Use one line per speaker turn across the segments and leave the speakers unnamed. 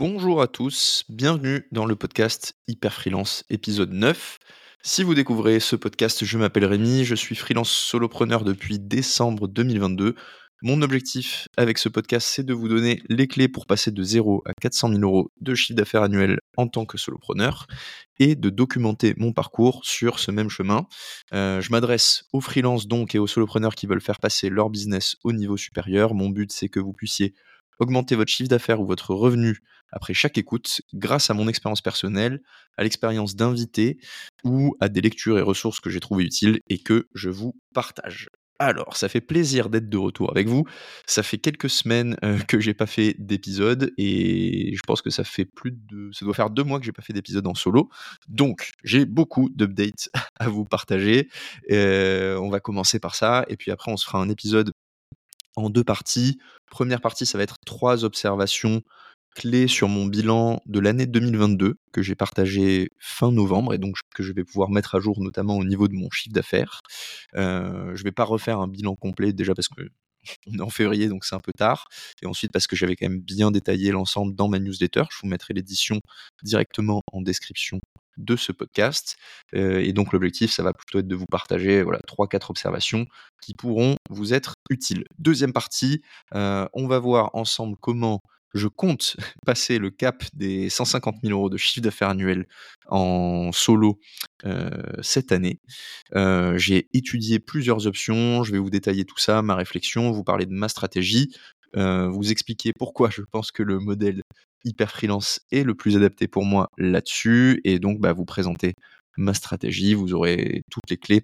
Bonjour à tous, bienvenue dans le podcast Hyper Freelance épisode 9. Si vous découvrez ce podcast, je m'appelle Rémi, je suis freelance solopreneur depuis décembre 2022. Mon objectif avec ce podcast, c'est de vous donner les clés pour passer de 0 à 400 000 euros de chiffre d'affaires annuel en tant que solopreneur et de documenter mon parcours sur ce même chemin. Euh, je m'adresse aux freelances donc et aux solopreneurs qui veulent faire passer leur business au niveau supérieur. Mon but, c'est que vous puissiez augmenter votre chiffre d'affaires ou votre revenu après chaque écoute grâce à mon expérience personnelle, à l'expérience d'invité ou à des lectures et ressources que j'ai trouvées utiles et que je vous partage. Alors, ça fait plaisir d'être de retour avec vous. Ça fait quelques semaines euh, que j'ai pas fait d'épisode et je pense que ça fait plus de, ça doit faire deux mois que j'ai pas fait d'épisode en solo. Donc, j'ai beaucoup d'updates à vous partager. Euh, on va commencer par ça et puis après on se fera un épisode en deux parties. Première partie, ça va être trois observations clés sur mon bilan de l'année 2022 que j'ai partagé fin novembre et donc que je vais pouvoir mettre à jour notamment au niveau de mon chiffre d'affaires. Euh, je vais pas refaire un bilan complet déjà parce que on est en février donc c'est un peu tard et ensuite parce que j'avais quand même bien détaillé l'ensemble dans ma newsletter. Je vous mettrai l'édition directement en description de ce podcast. Euh, et donc l'objectif, ça va plutôt être de vous partager voilà, 3-4 observations qui pourront vous être utiles. Deuxième partie, euh, on va voir ensemble comment je compte passer le cap des 150 000 euros de chiffre d'affaires annuel en solo euh, cette année. Euh, j'ai étudié plusieurs options, je vais vous détailler tout ça, ma réflexion, vous parler de ma stratégie, euh, vous expliquer pourquoi je pense que le modèle hyper freelance est le plus adapté pour moi là-dessus, et donc bah, vous présenter ma stratégie, vous aurez toutes les clés,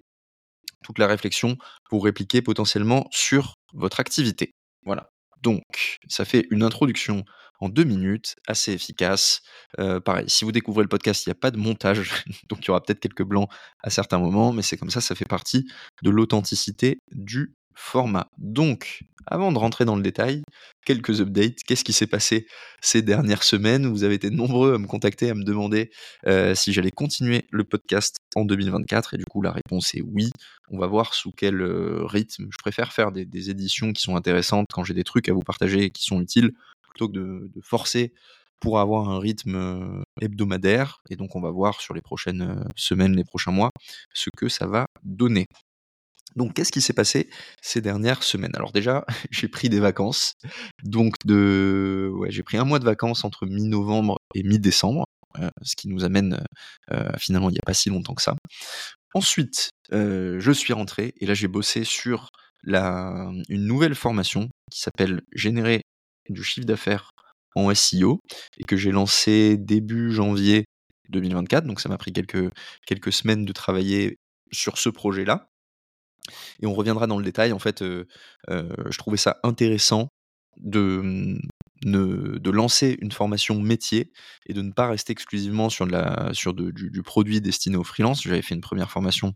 toute la réflexion pour répliquer potentiellement sur votre activité. Voilà. Donc, ça fait une introduction en deux minutes, assez efficace. Euh, pareil, si vous découvrez le podcast, il n'y a pas de montage, donc il y aura peut-être quelques blancs à certains moments, mais c'est comme ça, ça fait partie de l'authenticité du format. Donc, avant de rentrer dans le détail, quelques updates. Qu'est-ce qui s'est passé ces dernières semaines Vous avez été nombreux à me contacter, à me demander euh, si j'allais continuer le podcast en 2024. Et du coup, la réponse est oui. On va voir sous quel euh, rythme. Je préfère faire des, éditions qui sont intéressantes quand j'ai des trucs à vous partager et qui sont utiles, plutôt que de, forcer pour avoir un rythme euh, hebdomadaire. Et donc, on va voir sur les prochaines semaines, les prochains mois, ce que ça va donner. Donc, qu'est-ce qui s'est passé ces dernières semaines? Alors déjà, j'ai pris des vacances. Donc, de... j'ai pris un mois de vacances entre mi-novembre et mi-décembre, euh, ce qui nous amène euh, finalement il n'y a pas si longtemps que ça. Ensuite, euh, je suis rentré et là j'ai bossé sur une nouvelle formation qui s'appelle Générer du chiffre d'affaires en SEO et que j'ai lancé début janvier 2024. Donc ça m'a pris quelques, quelques semaines de travailler sur ce projet-là. Et on reviendra dans le détail. En fait, je trouvais ça intéressant de, mmh, de lancer une formation métier et de ne pas rester exclusivement sur, de la, sur du, produit destiné aux freelance. J'avais fait une première formation,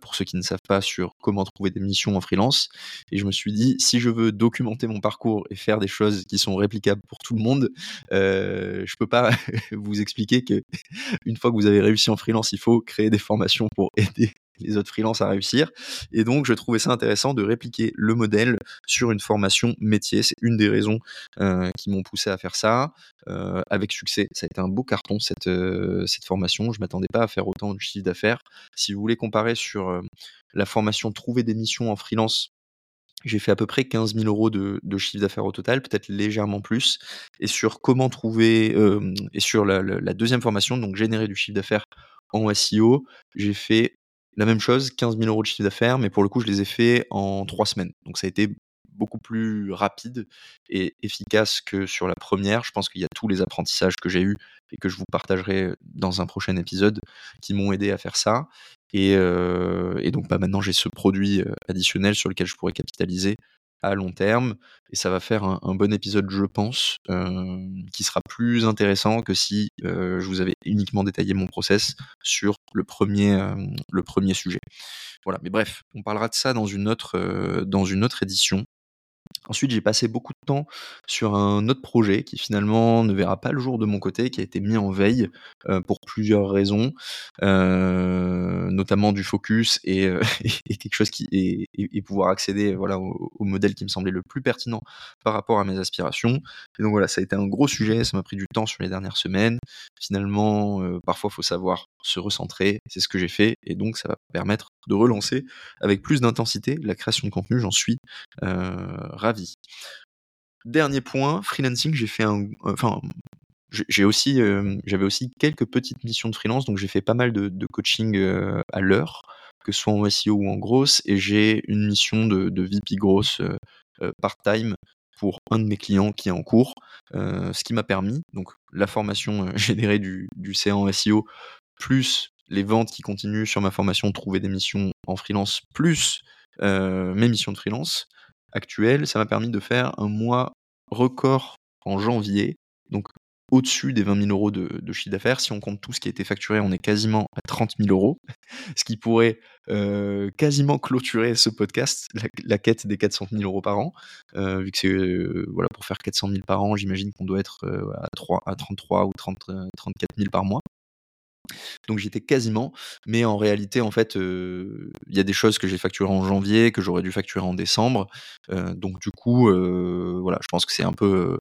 pour ceux qui ne savent pas, sur comment trouver des missions en freelance. Et je me suis dit, si je veux documenter mon parcours et faire des choses qui sont réplicables pour tout le monde, euh, je peux pas vous expliquer que une fois que vous avez réussi en freelance, il faut créer des formations pour aider les autres freelances à réussir. Et donc, je trouvais ça intéressant de répliquer le modèle sur une formation métier. C'est une des raisons euh, qui m'ont poussé à faire ça euh, avec succès. Ça a été un beau carton cette, euh, cette formation. Je m'attendais pas à faire autant de chiffre d'affaires. Si vous voulez comparer sur la formation Trouver des missions en freelance, j'ai fait à peu près 15 000 euros de, chiffre d'affaires au total, peut-être légèrement plus. Et sur comment trouver, et sur la, deuxième formation, donc générer du chiffre d'affaires en SEO, j'ai fait la même chose, 15 000 euros de chiffre d'affaires, mais pour le coup, je les ai fait en trois semaines. Donc ça a été beaucoup plus rapide et efficace que sur la première. Je pense qu'il y a tous les apprentissages que j'ai eus et que je vous partagerai dans un prochain épisode qui m'ont aidé à faire ça. Et, euh, donc bah, maintenant, j'ai ce produit euh, additionnel sur lequel je pourrais capitaliser à long terme. Et ça va faire un, bon épisode, je pense, euh, qui sera plus intéressant que si euh, je vous avais uniquement détaillé mon process sur le premier, euh, le premier sujet. Voilà, mais bref, on parlera de ça dans une autre, dans une autre édition. Ensuite, j'ai passé beaucoup de temps sur un autre projet qui finalement ne verra pas le jour de mon côté, qui a été mis en veille euh, pour plusieurs raisons, euh, notamment du focus et, euh, quelque chose qui et, pouvoir accéder voilà au, au, modèle qui me semblait le plus pertinent par rapport à mes aspirations. Et donc voilà, ça a été un gros sujet, ça m'a pris du temps sur les dernières semaines. Finalement, parfois, il faut savoir se recentrer. C'est ce que j'ai fait, et donc ça va permettre de relancer avec plus d'intensité la création de contenu. J'en suis ravi. Dernier point, freelancing, j'ai fait un, enfin, j'ai aussi, j'avais aussi quelques petites missions de freelance, donc j'ai fait pas mal de, coaching à l'heure, que ce soit en SEO ou en grosse, et j'ai une mission de, VP grosse part-time pour un de mes clients qui est en cours, ce qui m'a permis, donc la formation générée du, du en SEO, plus les ventes qui continuent sur ma formation, trouver des missions en freelance, plus mes missions de freelance, actuelle, ça m'a permis de faire un mois record en janvier, donc au-dessus des 20 000 euros de, chiffre d'affaires. Si on compte tout ce qui a été facturé, on est quasiment à 30 000 euros, ce qui pourrait euh, quasiment clôturer ce podcast, la, quête des 400 000 euros par an, euh, vu que c'est euh, voilà pour faire 400 000 par an, j'imagine qu'on doit être à, 3, à 33 ou 30, 34 000 par mois. Donc j'étais quasiment, mais en réalité, en fait, il y a des choses que j'ai facturées en janvier, que j'aurais dû facturer en décembre. donc du coup, voilà, je pense que c'est un peu,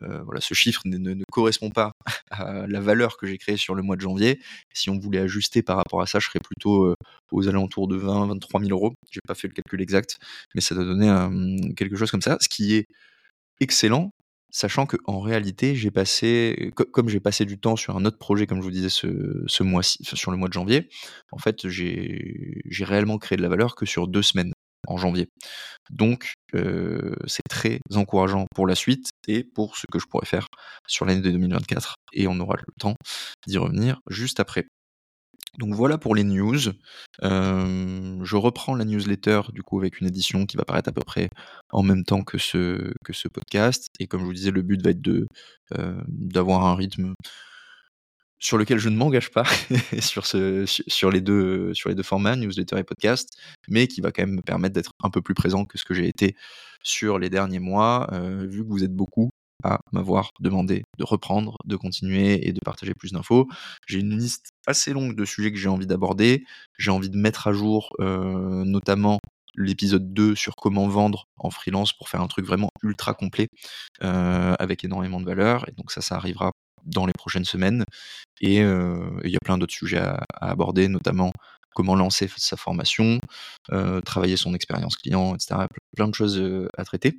voilà, ce chiffre ne, correspond pas à la valeur que j'ai créée sur le mois de janvier. Si on voulait ajuster par rapport à ça, je serais plutôt aux alentours de 20, 23 000 euros. J'ai pas fait le calcul exact, mais ça doit donner quelque chose comme ça, ce qui est excellent Sachant qu'en réalité, j'ai passé, comme j'ai passé du temps sur un autre projet, comme je vous disais ce, mois-ci, sur le mois de janvier, en fait, j'ai réellement créé de la valeur que sur deux semaines en janvier. Donc, euh, c'est très encourageant pour la suite et pour ce que je pourrais faire sur l'année de 2024. Et on aura le temps d'y revenir juste après. Donc voilà pour les news. Euh, je reprends la newsletter du coup avec une édition qui va paraître à peu près en même temps que ce, podcast. Et comme je vous disais, le but va être euh, d'avoir un rythme sur lequel je ne m'engage pas sur, sur, les deux, sur les deux formats, newsletter et podcast, mais qui va quand même me permettre d'être un peu plus présent que ce que j'ai été sur les derniers mois, euh, vu que vous êtes beaucoup à m'avoir demandé de reprendre, de continuer et de partager plus d'infos. J'ai une liste assez longue de sujets que j'ai envie d'aborder. J'ai envie de mettre à jour euh, notamment l'épisode 2 sur comment vendre en freelance pour faire un truc vraiment ultra complet euh, avec énormément de valeur. Et donc ça, ça arrivera dans les prochaines semaines. Et euh, il y a plein d'autres sujets à, aborder, notamment comment lancer sa formation, travailler son expérience client, etc. Plein de choses à traiter.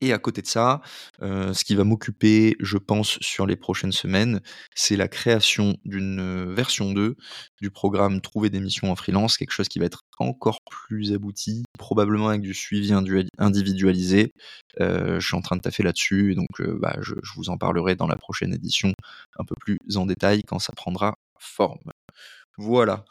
Et à côté de ça, ce qui va m'occuper, je pense, sur les prochaines semaines, c'est la création d'une version 2 du programme Trouver des missions en freelance, quelque chose qui va être encore plus abouti, probablement avec du suivi individualisé. Je suis en train de taffer là-dessus, donc bah, je vous en parlerai dans la prochaine édition un peu plus en détail quand ça prendra forme. Voilà.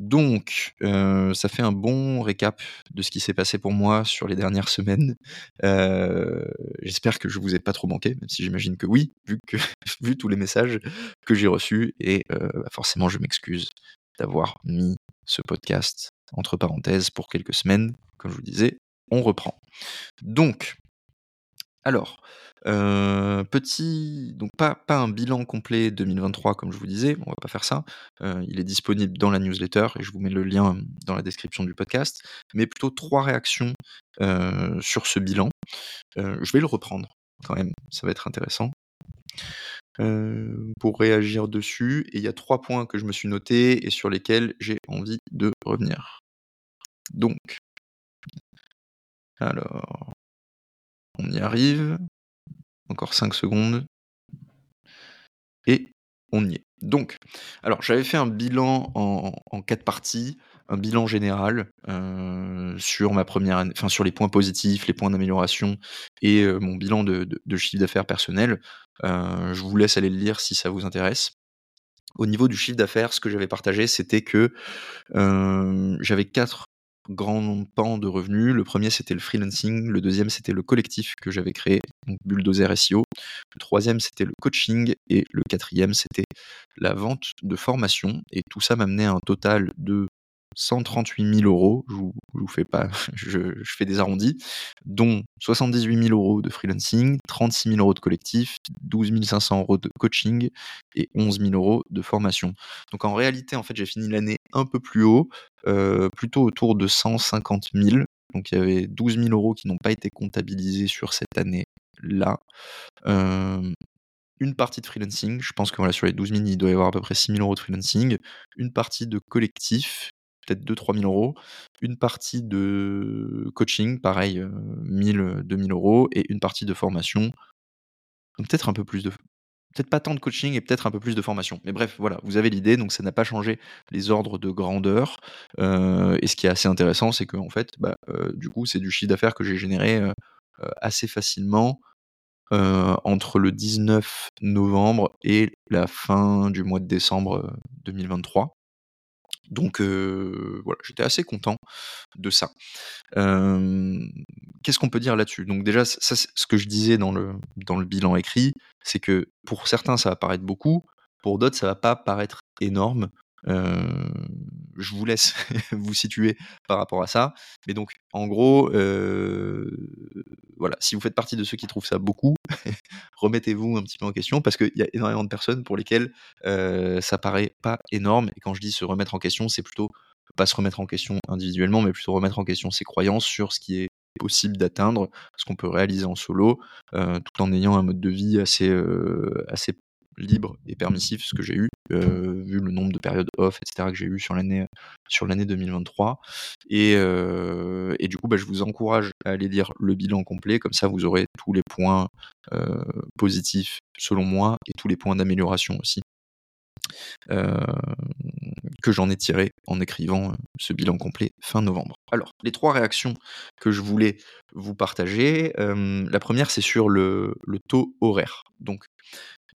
Donc, euh, ça fait un bon récap de ce qui s'est passé pour moi sur les dernières semaines. Euh, J'espère que je vous ai pas trop manqué, même si j'imagine que oui, vu, tous les messages que j'ai reçus. Et euh, bah, forcément, je m'excuse d'avoir mis ce podcast entre parenthèses pour quelques semaines. Comme je vous disais, on reprend. Donc, alors, euh, petit, donc pas, un bilan complet 2023 comme je vous disais, on va pas faire ça. Euh, il est disponible dans la newsletter et je vous mets le lien dans la description du podcast. Mais plutôt trois réactions euh, sur ce bilan. Je vais le reprendre quand même, ça va être intéressant. Pour réagir dessus. Et il y a trois points que je me suis noté et sur lesquels j'ai envie de revenir. Donc, alors, on y arrive. Encore 5 secondes. Et on y est. Donc, alors j'avais fait un bilan en, quatre parties, un bilan général euh, sur ma première année, enfin sur les points positifs, les points d'amélioration et euh, mon bilan de, chiffre d'affaires personnel. Euh, je vous laisse aller le lire si ça vous intéresse. Au niveau du chiffre d'affaires, ce que j'avais partagé, c'était que j'avais quatre grands pans de revenus. Le premier, c'était le freelancing. Le deuxième, c'était le collectif que j'avais créé, donc Bulldozer SEO. Le troisième, c'était le coaching. Et le quatrième, c'était la vente de formation. Et tout ça m'amenait à un total de 138 000 euros, je vous, vous fais pas, je, fais des arrondis, dont 78 000 euros de freelancing, 36 000 euros de collectif, 12 500 euros de coaching et 11 000 euros de formation. Donc en réalité, en fait, j'ai fini l'année un peu plus haut, euh, plutôt autour de 150 000. Donc il y avait 12 000 euros qui n'ont pas été comptabilisés sur cette année-là. Euh, une partie de freelancing. Je pense que voilà, sur les 12 000, il doit y avoir à peu près 6 000 euros de freelancing. Une partie de collectif, peut-être 2-3 000 euros. Une partie de coaching, pareil, 1 000, 2 000 euros. Et une partie de formation. peut-être un peu plus de. Peut-être pas tant de coaching et peut-être un peu plus de formation. Mais bref, voilà, vous avez l'idée, donc ça n'a pas changé les ordres de grandeur. Euh, et ce qui est assez intéressant, c'est que en fait, bah, euh, du coup, c'est du chiffre d'affaires que j'ai généré euh, assez facilement euh, entre le 19 novembre et la fin du mois de décembre 2023. Donc voilà, j'étais assez content de ça. Qu'est-ce qu'on peut dire là-dessus? Donc déjà, ça, ce que je disais dans le, dans le bilan écrit, c'est que pour certains, ça va paraître beaucoup, pour d'autres, ça va pas paraître énorme. Euh, je vous laisse vous situer par rapport à ça. Mais donc, en gros, voilà, si vous faites partie de ceux qui trouvent ça beaucoup, remettez-vous un petit peu en question parce qu'il y a énormément de personnes pour lesquelles ça paraît pas énorme. Et quand je dis se remettre en question, c'est plutôt pas se remettre en question individuellement, mais plutôt remettre en question ses croyances sur ce qui est possible d'atteindre, ce qu'on peut réaliser en solo, tout en ayant un mode de vie assez, assez libre et permissif, ce que j'ai eu, euh, vu le nombre de périodes off, etc., que j'ai eu sur l'année sur l'année 2023. Et, euh, et, du coup, bah, je vous encourage à aller lire le bilan complet, comme ça vous aurez tous les points euh, positifs selon moi et tous les points d'amélioration aussi. que j'en ai tiré en écrivant ce bilan complet fin novembre. Alors, les trois réactions que je voulais vous partager, la première c'est sur le, le, taux horaire. Donc,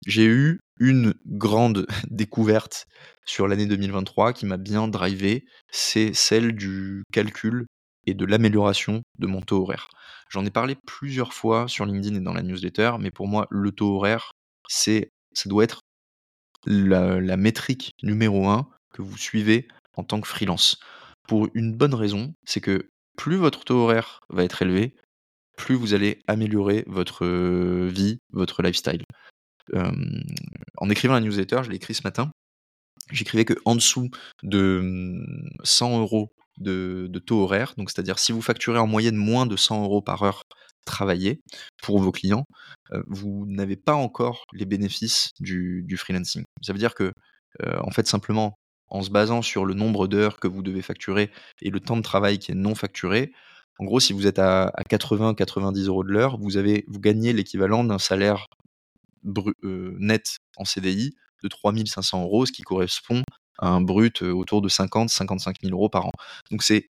j'ai eu une grande découverte sur l'année 2023 qui m'a bien drivé, c'est celle du calcul et de l'amélioration de mon taux horaire. J'en ai parlé plusieurs fois sur LinkedIn et dans la newsletter, mais pour moi, le taux horaire, c'est, ça doit être la, la métrique numéro un que vous suivez en tant que freelance. Pour une bonne raison, c'est que plus votre taux horaire va être élevé, plus vous allez améliorer votre vie, votre lifestyle en écrivant la newsletter, je l'ai écrit ce matin, j'écrivais que en dessous de 100 euros de, taux horaire, donc c'est-à-dire si vous facturez en moyenne moins de 100 euros par heure travaillée pour vos clients, vous n'avez pas encore les bénéfices du, freelancing. Ça veut dire que, en fait, simplement en se basant sur le nombre d'heures que vous devez facturer et le temps de travail qui est non facturé, en gros, si vous êtes à, 80-90 euros de l'heure, vous, avez, vous gagnez l'équivalent d'un salaire net en CDI de 3500 euros, ce qui correspond à un brut euh, autour de 50-55 000 euros par an. Donc c'est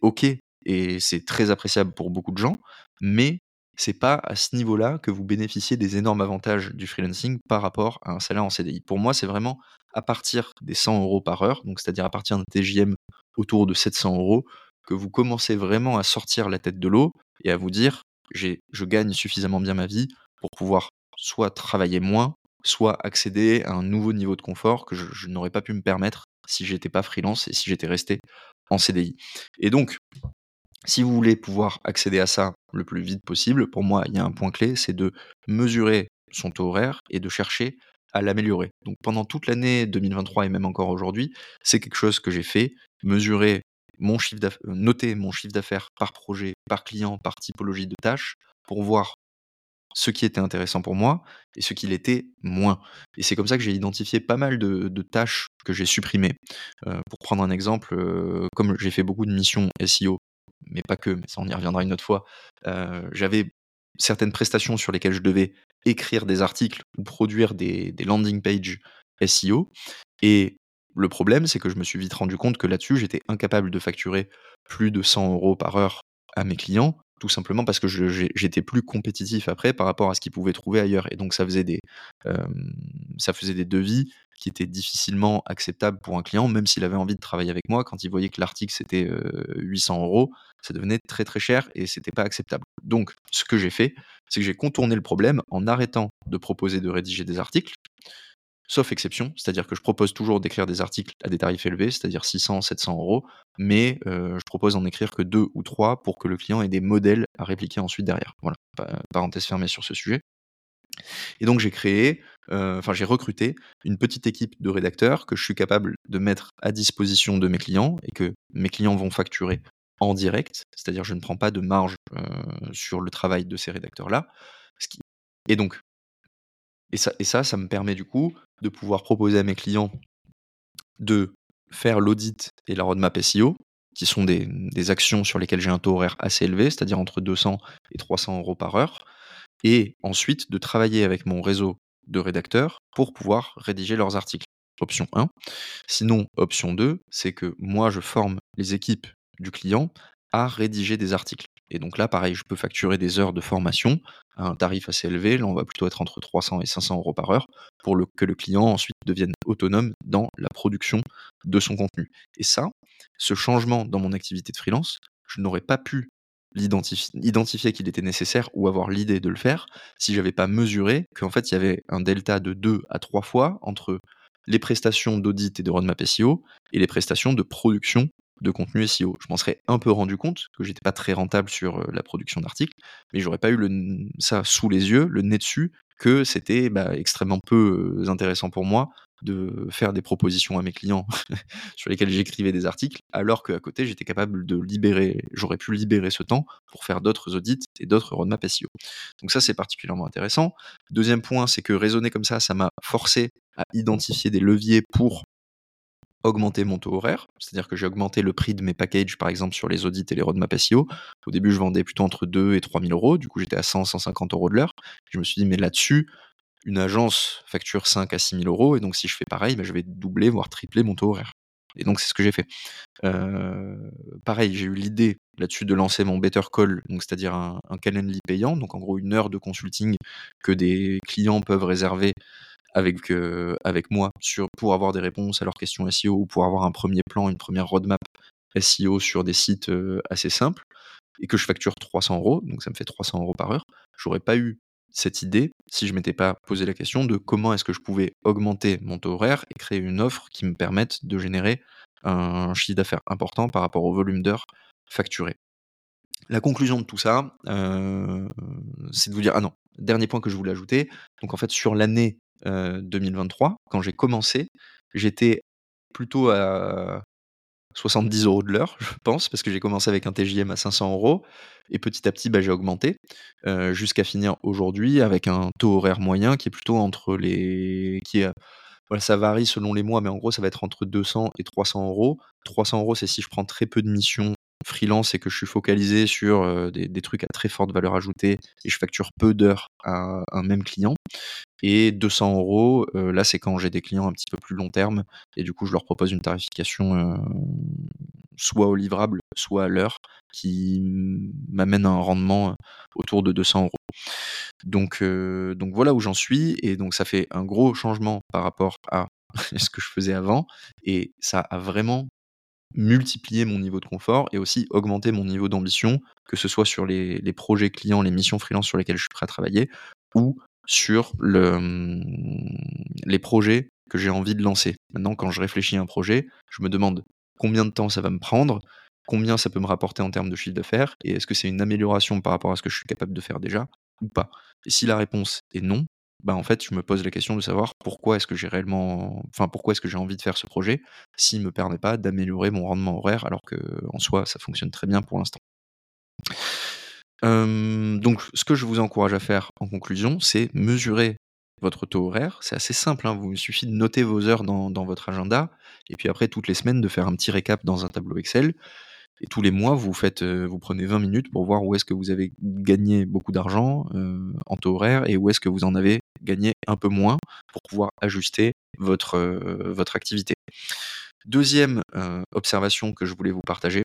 ok et c'est très appréciable pour beaucoup de gens, mais c'est pas à ce niveau-là que vous bénéficiez des énormes avantages du freelancing par rapport à un salaire en CDI. Pour moi, c'est vraiment à partir des 100 euros par heure, donc c'est-à-dire à partir d'un TJM autour de 700 euros, que vous commencez vraiment à sortir la tête de l'eau et à vous dire je gagne suffisamment bien ma vie pour pouvoir soit travailler moins, soit accéder à un nouveau niveau de confort que je, n'aurais pas pu me permettre si j'étais pas freelance et si j'étais resté en CDI. Et donc, si vous voulez pouvoir accéder à ça le plus vite possible, pour moi, il y a un point clé, c'est de mesurer son taux horaire et de chercher à l'améliorer. Donc pendant toute l'année 2023 et même encore aujourd'hui, c'est quelque chose que j'ai fait, mesurer mon chiffre noter mon chiffre d'affaires par projet, par client, par typologie de tâches, pour voir ce qui était intéressant pour moi et ce qui l'était moins. Et c'est comme ça que j'ai identifié pas mal de, tâches que j'ai supprimées. Euh, pour prendre un exemple, euh, comme j'ai fait beaucoup de missions SEO, mais pas que, mais ça on y reviendra une autre fois, euh, j'avais certaines prestations sur lesquelles je devais écrire des articles ou produire des, des landing pages SEO. Et le problème, c'est que je me suis vite rendu compte que là-dessus, j'étais incapable de facturer plus de 100 euros par heure à mes clients tout simplement parce que j'étais plus compétitif après par rapport à ce qu'ils pouvaient trouver ailleurs. Et donc ça faisait des, ça faisait des devis qui étaient difficilement acceptables pour un client, même s'il avait envie de travailler avec moi. Quand il voyait que l'article c'était 800 euros, ça devenait très très cher et c'était pas acceptable. Donc ce que j'ai fait, c'est que j'ai contourné le problème en arrêtant de proposer de rédiger des articles sauf exception, c'est-à-dire que je propose toujours d'écrire des articles à des tarifs élevés, c'est-à-dire 600, 700 euros, mais je propose d'en écrire que deux ou trois pour que le client ait des modèles à répliquer ensuite derrière. Voilà, parenthèse fermée sur ce sujet. Et donc j'ai créé, enfin j'ai recruté une petite équipe de rédacteurs que je suis capable de mettre à disposition de mes clients et que mes clients vont facturer en direct, c'est-à-dire je ne prends pas de marge sur le travail de ces rédacteurs-là. Et donc, et ça, ça me permet du coup de pouvoir proposer à mes clients de faire l'audit et la roadmap SEO, qui sont des, des actions sur lesquelles j'ai un taux horaire assez élevé, c'est-à-dire entre 200 et 300 euros par heure, et ensuite de travailler avec mon réseau de rédacteurs pour pouvoir rédiger leurs articles. Option 1. Sinon, option 2, c'est que moi, je forme les équipes du client à rédiger des articles. Et donc là, pareil, je peux facturer des heures de formation à un tarif assez élevé. Là, on va plutôt être entre 300 et 500 euros par heure pour que le client ensuite devienne autonome dans la production de son contenu. Et ça, ce changement dans mon activité de freelance, je n'aurais pas pu identifier qu'il était nécessaire ou avoir l'idée de le faire si j'avais pas mesuré qu'en fait il y avait un delta de 2 à 3 fois entre les prestations d'audit et de roadmap SEO et les prestations de production de contenu SEO. Je m'en serais un peu rendu compte que j'étais pas très rentable sur la production d'articles, mais j'aurais pas eu le, ça sous les yeux, le nez dessus, que c'était bah, extrêmement peu intéressant pour moi de faire des propositions à mes clients sur lesquels j'écrivais des articles, alors qu'à côté, j'étais capable de libérer, j'aurais pu libérer ce temps pour faire d'autres audits et d'autres roadmaps SEO. Donc ça, c'est particulièrement intéressant. Deuxième point, c'est que raisonner comme ça, ça m'a forcé à identifier des leviers pour augmenter mon taux horaire, c'est-à-dire que j'ai augmenté le prix de mes packages, par exemple, sur les audits et les roadmaps SEO. Au début, je vendais plutôt entre 2 et 3 000 euros, du coup, j'étais à 100, 150 euros de l'heure. Je me suis dit, mais là-dessus, une agence facture 5 à 6 000 euros, et donc si je fais pareil, bah, je vais doubler, voire tripler mon taux horaire. Et donc c'est ce que j'ai fait. pareil, j'ai eu l'idée là-dessus de lancer mon Better Call, c'est-à-dire un, un payant, donc en gros une heure de consulting que des clients peuvent réserver avec, avec moi sur, pour avoir des réponses à leurs questions SEO ou pour avoir un premier plan, une première roadmap SEO sur des sites assez simples et que je facture 300 euros, donc ça me fait 300 euros par heure. J'aurais pas eu cette idée si je m'étais pas posé la question de comment est-ce que je pouvais augmenter mon taux horaire et créer une offre qui me permette de générer un chiffre d'affaires important par rapport au volume d'heures facturées. La conclusion de tout ça, euh, c'est de vous dire, ah non, dernier point que je voulais ajouter, donc en fait sur l'année 2023, quand j'ai commencé, j'étais plutôt à 70 euros de l'heure, je pense, parce que j'ai commencé avec un TJM à 500 euros, et petit à petit, bah, j'ai augmenté, jusqu'à finir aujourd'hui avec un taux horaire moyen qui est plutôt entre les... qui voilà, ça varie selon les mois, mais en gros, ça va être entre 200 et 300 euros. 300 euros, c'est si je prends très peu de missions freelance et que je suis focalisé sur des, des, trucs à très forte valeur ajoutée et je facture peu d'heures à un même client. Et 200 euros, là, c'est quand j'ai des clients un petit peu plus long terme et du coup, je leur propose une tarification soit au livrable, soit à l'heure qui m'amène un rendement autour de 200 euros. Donc, donc voilà où j'en suis et donc ça fait un gros changement par rapport à ce que je faisais avant et ça a vraiment multiplier mon niveau de confort et aussi augmenter mon niveau d'ambition, que ce soit sur les, projets clients, les missions freelance sur lesquelles je suis prêt à travailler, ou sur hum, les projets que j'ai envie de lancer. Maintenant, quand je réfléchis à un projet, je me demande combien de temps ça va me prendre, combien ça peut me rapporter en termes de chiffre d'affaires, et est-ce que c'est une amélioration par rapport à ce que je suis capable de faire déjà, ou pas. Et si la réponse est non, bah, en fait, je me pose la question de savoir pourquoi est-ce que j'ai réellement enfin, pourquoi est-ce que j'ai envie de faire ce projet, s'il me permet pas d'améliorer mon rendement horaire alors qu'en soi, ça fonctionne très bien pour l'instant. donc ce que je vous encourage à faire en conclusion, c'est mesurer votre taux horaire. C'est assez simple, hein, vous il suffit de noter vos heures dans votre agenda et puis après toutes les semaines de faire un petit récap dans un tableau Excel et tous les mois, vous euh, prenez 20 minutes pour voir où est-ce que vous avez gagné beaucoup d'argent euh, en taux horaire et où est-ce que vous en avez gagné un peu moins pour pouvoir ajuster votre, euh, activité. Deuxième observation que je voulais vous partager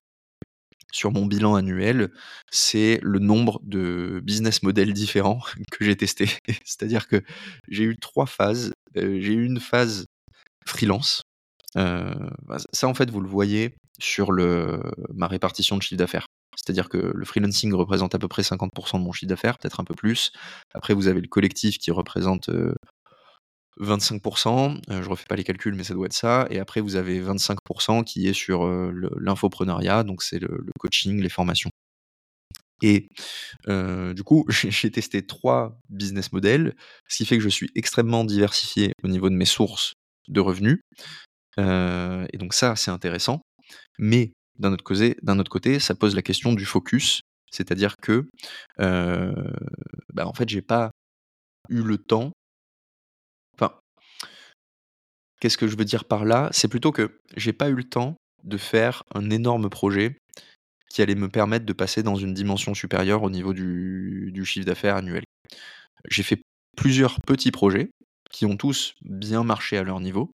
sur mon bilan annuel, c'est le nombre de business models différents que j'ai testés. C'est-à-dire que j'ai eu trois phases. j'ai eu une phase freelance ça, en fait, vous le voyez sur le, ma répartition de chiffre d'affaires. C'est-à-dire que le freelancing représente à peu près 50% de mon chiffre d'affaires, peut-être un peu plus. Après, vous avez le collectif qui représente 25% je refais pas les calculs, mais ça doit être ça. Et après vous avez 25% qui est sur, l'infoprenariat, donc c'est le le coaching, les formations. Et du coup, j'ai testé trois business models, ce qui fait que je suis extrêmement diversifié au niveau de mes sources de revenus, et donc ça, c'est intéressant. Mais d'un autre côté ça pose la question du focus, c'est-à-dire que, bah, en fait, j'ai pas eu le temps enfin qu'est-ce que je veux dire par là? C'est plutôt que j'ai pas eu le temps de faire un énorme projet qui allait me permettre de passer dans une dimension supérieure au niveau du chiffre d'affaires annuel. J'ai fait plusieurs petits projets qui ont tous bien marché à leur niveau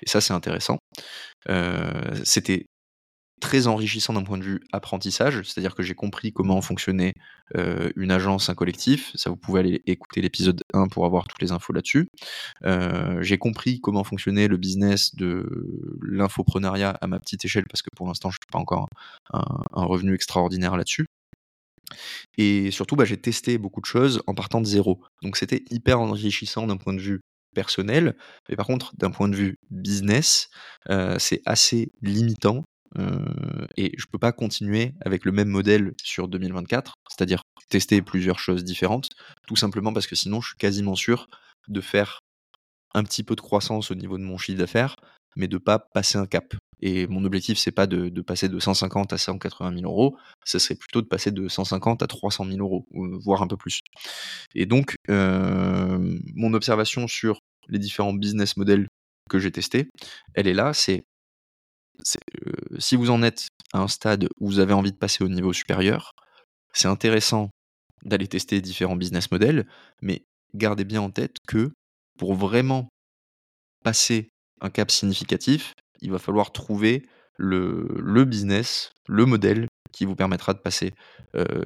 et ça, c'est intéressant. c'était très enrichissant d'un point de vue apprentissage, c'est-à-dire que j'ai compris comment fonctionnait euh, une agence, un collectif. Ça, vous pouvez aller écouter l'épisode 1 pour avoir toutes les infos là-dessus. Euh, j'ai compris comment fonctionnait le business de l'infoprenariat à ma petite échelle, parce que pour l'instant, je n'ai pas encore un, revenu extraordinaire là-dessus. Et surtout, bah, j'ai testé beaucoup de choses en partant de zéro. Donc c'était hyper enrichissant d'un point de vue personnel, mais par contre, d'un point de vue business, euh, c'est assez limitant et je peux pas continuer avec le même modèle sur 2024, c'est-à-dire tester plusieurs choses différentes, tout simplement parce que sinon je suis quasiment sûr de faire un petit peu de croissance au niveau de mon chiffre d'affaires, mais de pas passer un cap. Et mon objectif, c'est pas de, passer de 150 à 180 000 euros, ce serait plutôt de passer de 150 à 300 000 euros, voire un peu plus. Et donc, mon observation sur les différents business models que j'ai testés, elle est là, c'est si vous en êtes à un stade où vous avez envie de passer au niveau supérieur, c'est intéressant d'aller tester différents business models, mais gardez bien en tête que pour vraiment passer un cap significatif, il va falloir trouver le, business, le modèle qui vous permettra de passer,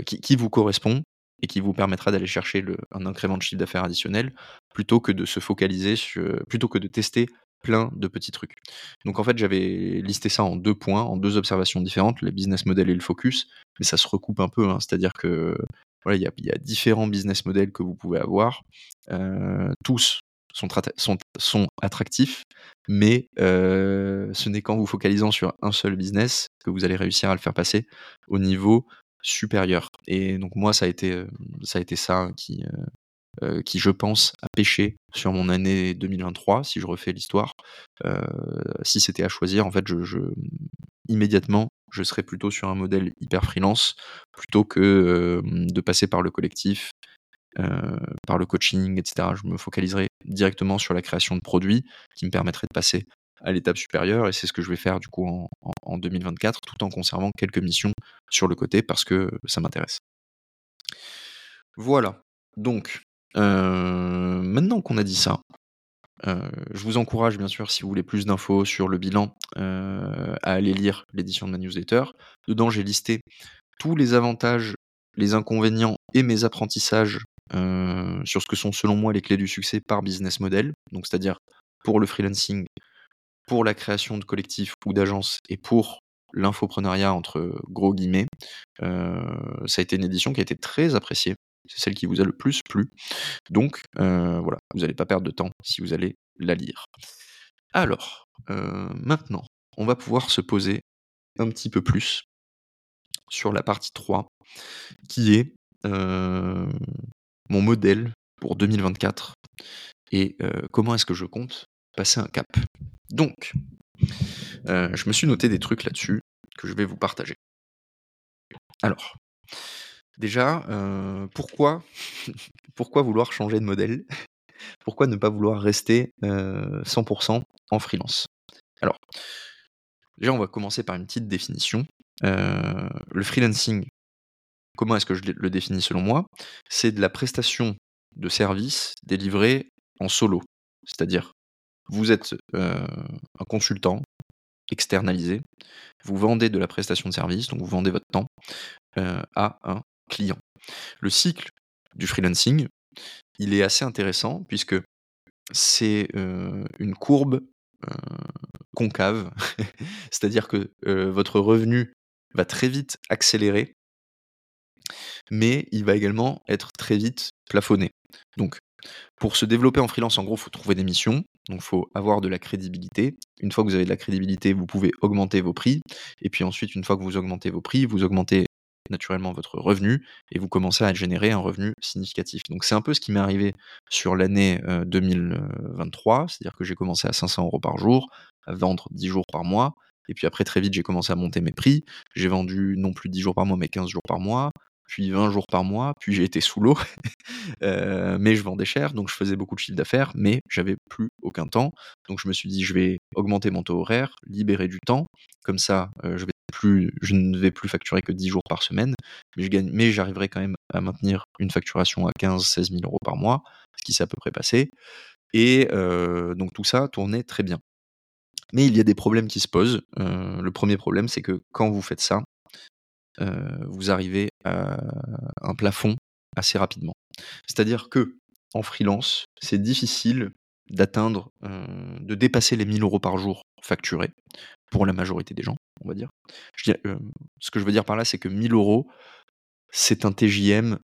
qui, vous correspond et qui vous permettra d'aller chercher un incrément de chiffre d'affaires additionnel plutôt que de se focaliser sur, plutôt que de tester plein de petits trucs. Donc en fait, j'avais listé ça en deux points, en deux observations différentes, le business model et le focus, mais ça se recoupe un peu, hein. c'est-à-dire que voilà, il y, a différents business models que vous pouvez avoir, euh, tous sont, attractifs, mais euh, ce n'est qu'en vous focalisant sur un seul business que vous allez réussir à le faire passer au niveau supérieur. Et donc moi, ça a été euh, ça, qui, euh, qui, je pense, a pêché sur mon année 2023, si je refais l'histoire. Si c'était à choisir, en fait, je, immédiatement, je serais plutôt sur un modèle hyper freelance plutôt que de passer par le collectif, par le coaching, etc. Je me focaliserai directement sur la création de produits qui me permettraient de passer à l'étape supérieure et c'est ce que je vais faire du coup en, en 2024 tout en conservant quelques missions sur le côté parce que ça m'intéresse. Voilà. Donc, maintenant qu'on a dit ça, je vous encourage bien sûr, si vous voulez plus d'infos sur le bilan, à aller lire l'édition de ma newsletter. Dedans, j'ai listé tous les avantages, les inconvénients et mes apprentissages sur ce que sont selon moi les clés du succès par business model. Donc c'est-à-dire pour le freelancing, pour la création de collectifs ou d'agences et pour l'infoprenariat entre gros guillemets. ça a été une édition qui a été très appréciée c'est celle qui vous a le plus plu. Donc euh, voilà, vous n'allez pas perdre de temps si vous allez la lire. Alors, euh, maintenant, on va pouvoir se poser un petit peu plus sur la partie 3, qui est euh, mon modèle pour 2024 et comment est-ce que je compte passer un cap. Donc, je me suis noté des trucs là-dessus que je vais vous partager. Alors, Déjà, pourquoi pourquoi vouloir changer de modèle? Pourquoi ne pas vouloir rester, 100% en freelance? Alors, déjà, on va commencer par une petite définition. le freelancing, comment est-ce que je le définis selon moi? C'est de la prestation de services délivrés en solo. C'est-à-dire, vous êtes, un consultant externalisé, vous vendez de la prestation de service, donc vous vendez votre temps, à un client. Le cycle du freelancing, il est assez intéressant puisque c'est une courbe concave, c'est-à-dire que votre revenu va très vite accélérer, mais il va également être très vite plafonné. Donc Pour se développer en freelance, en gros, il faut trouver des missions, donc il faut avoir de la crédibilité. Une fois que vous avez de la crédibilité, vous pouvez augmenter vos prix et puis ensuite, une fois que vous augmentez vos prix, vous augmentez naturellement votre revenu et vous commencez à générer un revenu significatif. Donc c'est un peu ce qui m'est arrivé sur l'année, 2023, c'est-à-dire que j'ai commencé à 500 euros par jour, à vendre 10 jours par mois et puis après très vite, j'ai commencé à monter mes prix. J'ai vendu non plus 10 jours par mois, mais 15 jours par mois puis 20 jours par mois, puis j'ai été sous l'eau, euh, mais je vendais cher, donc je faisais beaucoup de chiffre d'affaires, mais j'avais plus aucun temps. Donc je me suis dit, je vais augmenter mon taux horaire, libérer du temps, comme ça, euh, je, ne vais plus facturer que 10 jours par semaine, mais j'arriverai quand même à maintenir une facturation à 15-16 000 euros par mois, ce qui s'est à peu près passé. Et euh, donc tout ça tournait très bien. Mais il y a des problèmes qui se posent. le premier problème, c'est que quand vous faites ça, vous arrivez à un plafond assez rapidement. C'est-à-dire que en freelance, c'est difficile d'atteindre, de dépasser les 1000 euros par jour facturés, pour la majorité des gens, on va dire. ce que je veux dire par là, c'est que 1000 euros, c'est un TJM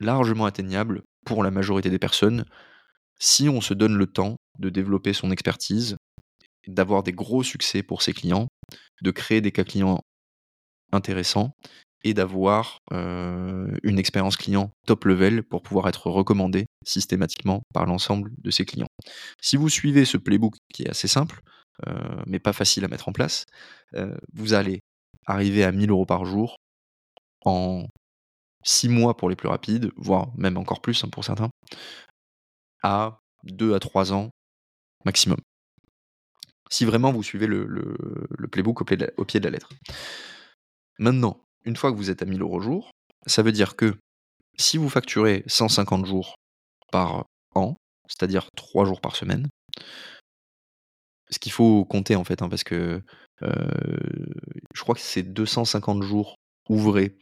largement atteignable pour la majorité des personnes, si on se donne le temps de développer son expertise, d'avoir des gros succès pour ses clients, de créer des cas clients intéressant et d'avoir une expérience client top level pour pouvoir être recommandé systématiquement par l'ensemble de ses clients. Si vous suivez ce playbook qui est assez simple, mais pas facile à mettre en place, vous allez arriver à 1000 euros par jour en 6 mois pour les plus rapides, voire même encore plus hein, pour certains, à 2 à 3 ans maximum. Si vraiment vous suivez le, playbook au pied de la lettre. Maintenant, une fois que vous êtes à 1000 euros jour, ça veut dire que si vous facturez 150 jours par an, c'est-à-dire 3 jours par semaine, ce qu'il faut compter en fait, hein, parce que je crois que c'est 250 jours ouvrés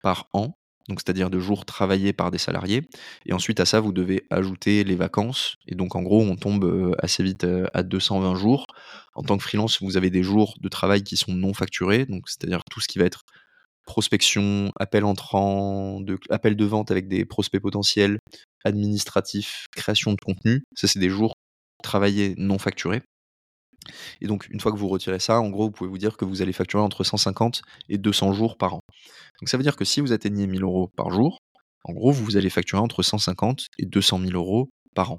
par an, donc c'est-à-dire de jours travaillés par des salariés. Et ensuite à ça, vous devez ajouter les vacances. Et donc en gros, on tombe assez vite à 220 jours. En tant que freelance, vous avez des jours de travail qui sont non facturés, donc c'est-à-dire tout ce qui va être prospection, appel entrant, appel de vente avec des prospects potentiels, administratif, création de contenu. Ça, c'est des jours travaillés non facturés. Et donc, une fois que vous retirez ça, en gros, vous pouvez vous dire que vous allez facturer entre 150 et 200 jours par an. Donc, ça veut dire que si vous atteignez 1000 euros par jour, en gros, vous allez facturer entre 150 et 200 000 euros par an.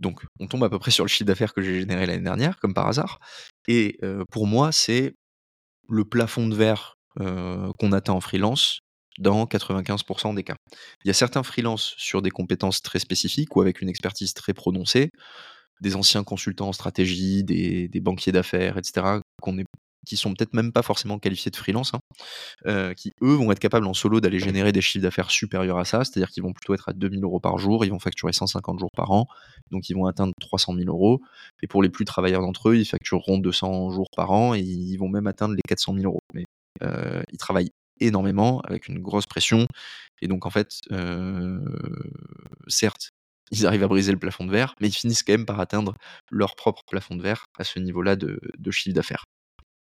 Donc, on tombe à peu près sur le chiffre d'affaires que j'ai généré l'année dernière, comme par hasard. Et pour moi, c'est le plafond de verre qu'on atteint en freelance dans 95% des cas. Il y a certains freelances sur des compétences très spécifiques ou avec une expertise très prononcée, des anciens consultants en stratégie, des, banquiers d'affaires, etc., est qui sont peut-être même pas forcément qualifiés de freelance, hein, euh, qui eux vont être capables en solo d'aller générer des chiffres d'affaires supérieurs à ça, c'est-à-dire qu'ils vont plutôt être à 2000 euros par jour, ils vont facturer 150 jours par an, donc ils vont atteindre 300 000 euros. Et pour les plus travailleurs d'entre eux, ils factureront 200 jours par an et ils vont même atteindre les 400 000 euros. Mais euh, ils travaillent énormément avec une grosse pression et donc en fait, euh, certes, ils arrivent à briser le plafond de verre, mais ils finissent quand même par atteindre leur propre plafond de verre à ce niveau-là de chiffre d'affaires.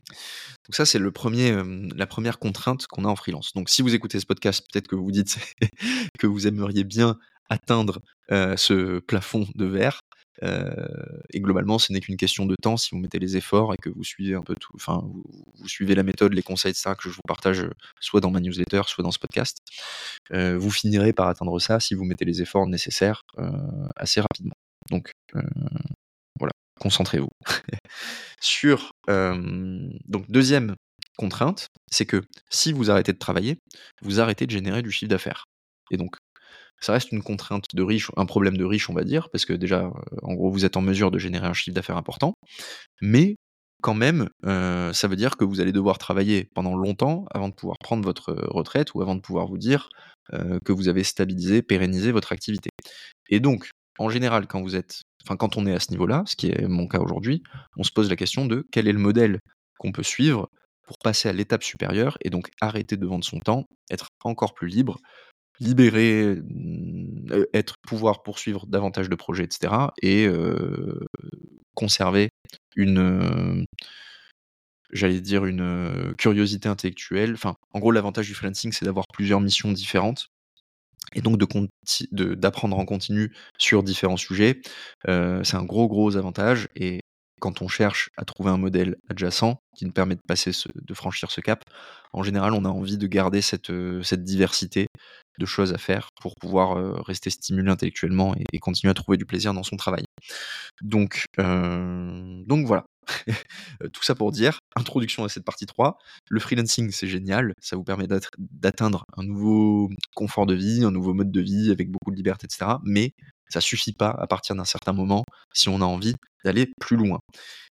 Donc ça, c'est premier, la première contrainte qu'on a en freelance. Donc si vous écoutez ce podcast, peut-être que vous dites que vous aimeriez bien atteindre ce plafond de verre. Et globalement, ce n'est qu'une question de temps si vous mettez les efforts et que vous suivez un peu tout, enfin, vous, suivez la méthode, les conseils, ça que je vous partage soit dans ma newsletter, soit dans ce podcast. vous finirez par atteindre ça si vous mettez les efforts nécessaires assez rapidement. Donc voilà, concentrez-vous. Sur donc deuxième contrainte, c'est que si vous arrêtez de travailler, vous arrêtez de générer du chiffre d'affaires. Et donc ça reste une contrainte de riche, un problème de riche, on va dire, parce que déjà, en gros, vous êtes en mesure de générer un chiffre d'affaires important, mais quand même, ça veut dire que vous allez devoir travailler pendant longtemps avant de pouvoir prendre votre retraite ou avant de pouvoir vous dire que vous avez stabilisé, pérennisé votre activité. Et donc, en général, quand vous êtes enfin quand on est à ce niveau-là, ce qui est mon cas aujourd'hui, on se pose la question de quel est le modèle qu'on peut suivre pour passer à l'étape supérieure et donc arrêter de vendre son temps, être encore plus libre, libérer, mmh, être pouvoir poursuivre davantage de projets, etc. et conserver une j'allais dire une curiosité intellectuelle. En gros, l'avantage du freelancing, c'est d'avoir plusieurs missions différentes et donc d'apprendre en continu sur différents sujets. C'est un gros, gros avantage et quand on cherche à trouver un modèle adjacent qui nous permet de passer de franchir ce cap, en général, on a envie de garder cette, cette diversité de choses à faire pour pouvoir, heu, rester stimulé intellectuellement et continuer à trouver du plaisir dans son travail. Donc, heu, donc voilà. Tout ça pour dire, introduction à cette partie 3, le freelancing, c'est génial, ça vous permet d'atteindre un nouveau confort de vie, un nouveau mode de vie avec beaucoup de liberté et cetera, mais ça suffit pas à partir d'un certain moment, si on a envie d'aller plus loin.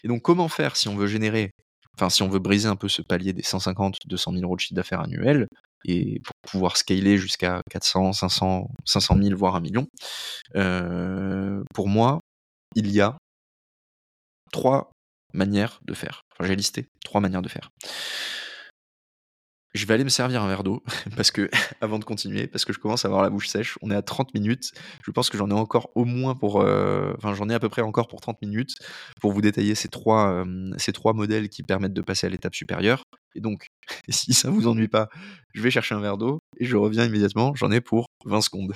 Et donc comment faire si on veut générer enfin si on veut briser un peu ce palier des 150-200 000 € de chiffre d'affaires annuel et pour pouvoir scaler jusqu'à 400-500-500 000 voire 1 000 000? Heu, pour moi, il y a 3 manières de faire. Enfin, j'ai listé 3 manières de faire. Je vais aller me servir un verre d'eau parce que avant de continuer, parce que je commence à avoir la bouche sèche. On est à 30 minutes. Je pense que j'en ai encore au moins pour, heu, enfin j'en ai à peu près encore pour 30 minutes pour vous détailler ces 3, hem, ces 3 modèles qui permettent de passer à l'étape supérieure. Et donc, si ça vous ennuie pas, je vais chercher un verre d'eau et je reviens immédiatement. J'en ai pour 20 secondes.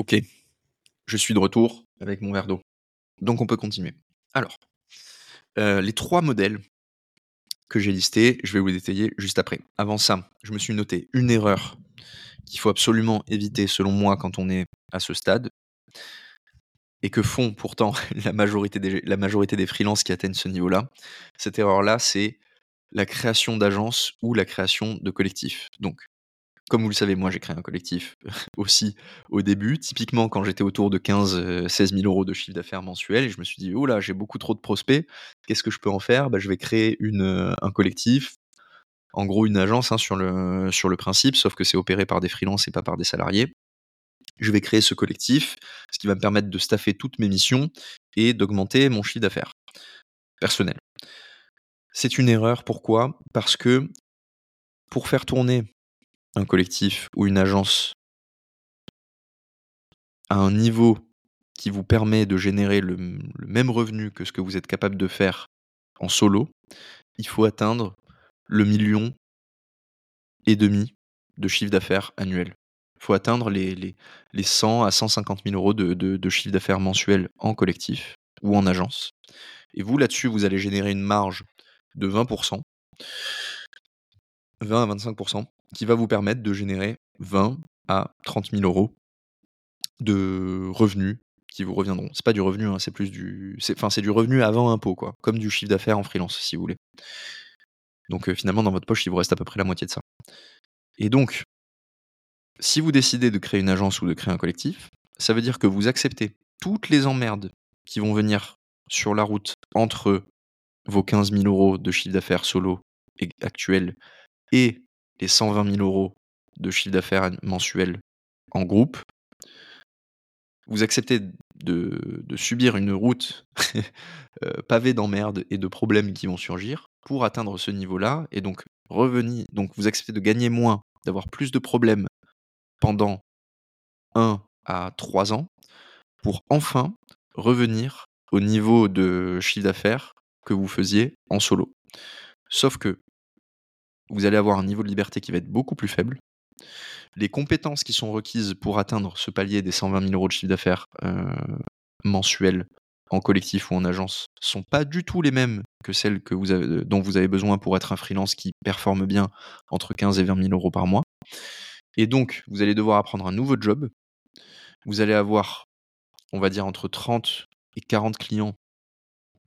OK, je suis de retour avec mon verre d'eau. Donc on peut continuer. Alors, heu, les 3 modèles que j'ai listés, je vais vous les détailler juste après. Avant ça, je me suis noté une erreur qu'il faut absolument éviter selon moi quand on est à ce stade et que font pourtant la majorité des la majorité des freelances qui atteignent ce niveau-là. Cette erreur-là, c'est la création d'agences ou la création de collectifs. Donc, comme vous le savez, moi j'ai créé un collectif aussi au début, typiquement quand j'étais autour de 15-16 000 € de chiffre d'affaires mensuel et je me suis dit: «Oh là, j'ai beaucoup trop de prospects, qu'est-ce que je peux en faire?» bah, je vais créer heu, un collectif, en gros une agence, hein, sur le sur le principe, sauf que c'est opéré par des freelances et pas par des salariés. Je vais créer ce collectif, ce qui va me permettre de staffer toutes mes missions et d'augmenter mon chiffre d'affaires personnel. C'est une erreur, pourquoi? Parce que pour faire tourner un collectif ou une agence à un niveau qui vous permet de générer le même revenu que ce que vous êtes capable de faire en solo, il faut atteindre le 1 et demi de chiffre d'affaires annuel. Il faut atteindre les les les 100 à 150 000 € de de de chiffre d'affaires mensuel en collectif ou en agence. Et vous, là-dessus, vous allez générer une marge de 20% 20 à 25 qui va vous permettre de générer 20 à 30 000 € de revenus qui vous reviendront. C'est pas du revenu, hein, c'est plus du enfin, c'est du revenu avant impôt, quoi, comme du chiffre d'affaires en freelance, si vous voulez. Donc, heu, finalement, dans votre poche, il vous reste à peu près la moitié de ça. Et donc si vous décidez de créer une agence ou de créer un collectif, ça veut dire que vous acceptez toutes les emmerdes qui vont venir sur la route entre vos 15 000 € de chiffre d'affaires solo actuel et les 120 000 € de chiffre d'affaires mensuel en groupe. Vous acceptez de subir une route, heu, pavée d'emmerdes et de problèmes qui vont surgir pour atteindre ce niveau-là et donc reveni donc vous acceptez de gagner moins, d'avoir plus de problèmes pendant 1 à 3 ans pour enfin revenir au niveau de chiffre d'affaires que vous faisiez en solo. Sauf que vous allez avoir un niveau de liberté qui va être beaucoup plus faible. Les compétences qui sont requises pour atteindre ce palier des 120 000 € de chiffre d'affaires, heu, mensuel en collectif ou en agence sont pas du tout les mêmes que celles avez dont vous avez besoin pour être un freelance qui performe bien entre 15 et 20 000 € par mois. Et donc, vous allez devoir apprendre un nouveau job. Vous allez avoir, on va dire entre 30 et 40 clients,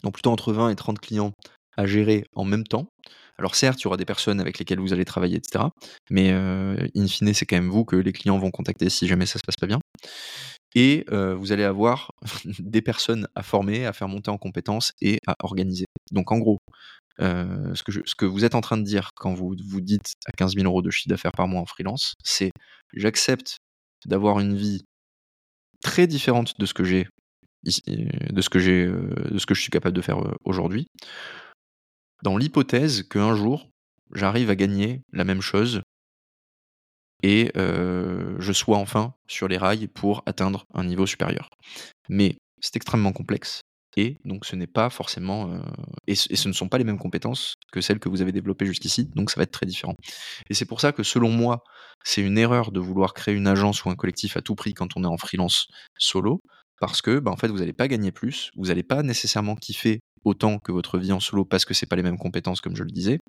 non plutôt entre 20 et 30 clients à gérer en même temps. Alors certes, il y aura des personnes avec lesquelles vous allez travailler et cetera, mais heu, in fine, c'est quand même vous que les clients vont contacter si jamais ça se passe pas bien. Et heu, vous allez avoir des personnes à former, à faire monter en compétences et à organiser. Donc en gros, heu, ce que ce que vous êtes en train de dire quand vous vous dites à 15 000 € de chiffre d'affaires par mois en freelance, c'est: «J'accepte d'avoir une vie très différente de ce que j'ai de ce que j'ai, de ce que je suis capable de faire, aujourd'hui» dans l'hypothèse qu'un jour, j'arrive à gagner la même chose et je sois enfin sur les rails pour atteindre un niveau supérieur. Mais c'est extrêmement complexe et donc ce n'est pas forcément et, ce, ne sont pas les mêmes compétences que celles que vous avez développées jusqu'ici, donc ça va être très différent. Et c'est pour ça que selon moi, c'est une erreur de vouloir créer une agence ou un collectif à tout prix quand on est en freelance solo, parce que bah, fait vous n'allez pas gagner plus, vous n'allez pas nécessairement kiffer autant que votre vie en solo parce que c'est pas les mêmes compétences comme je le disais.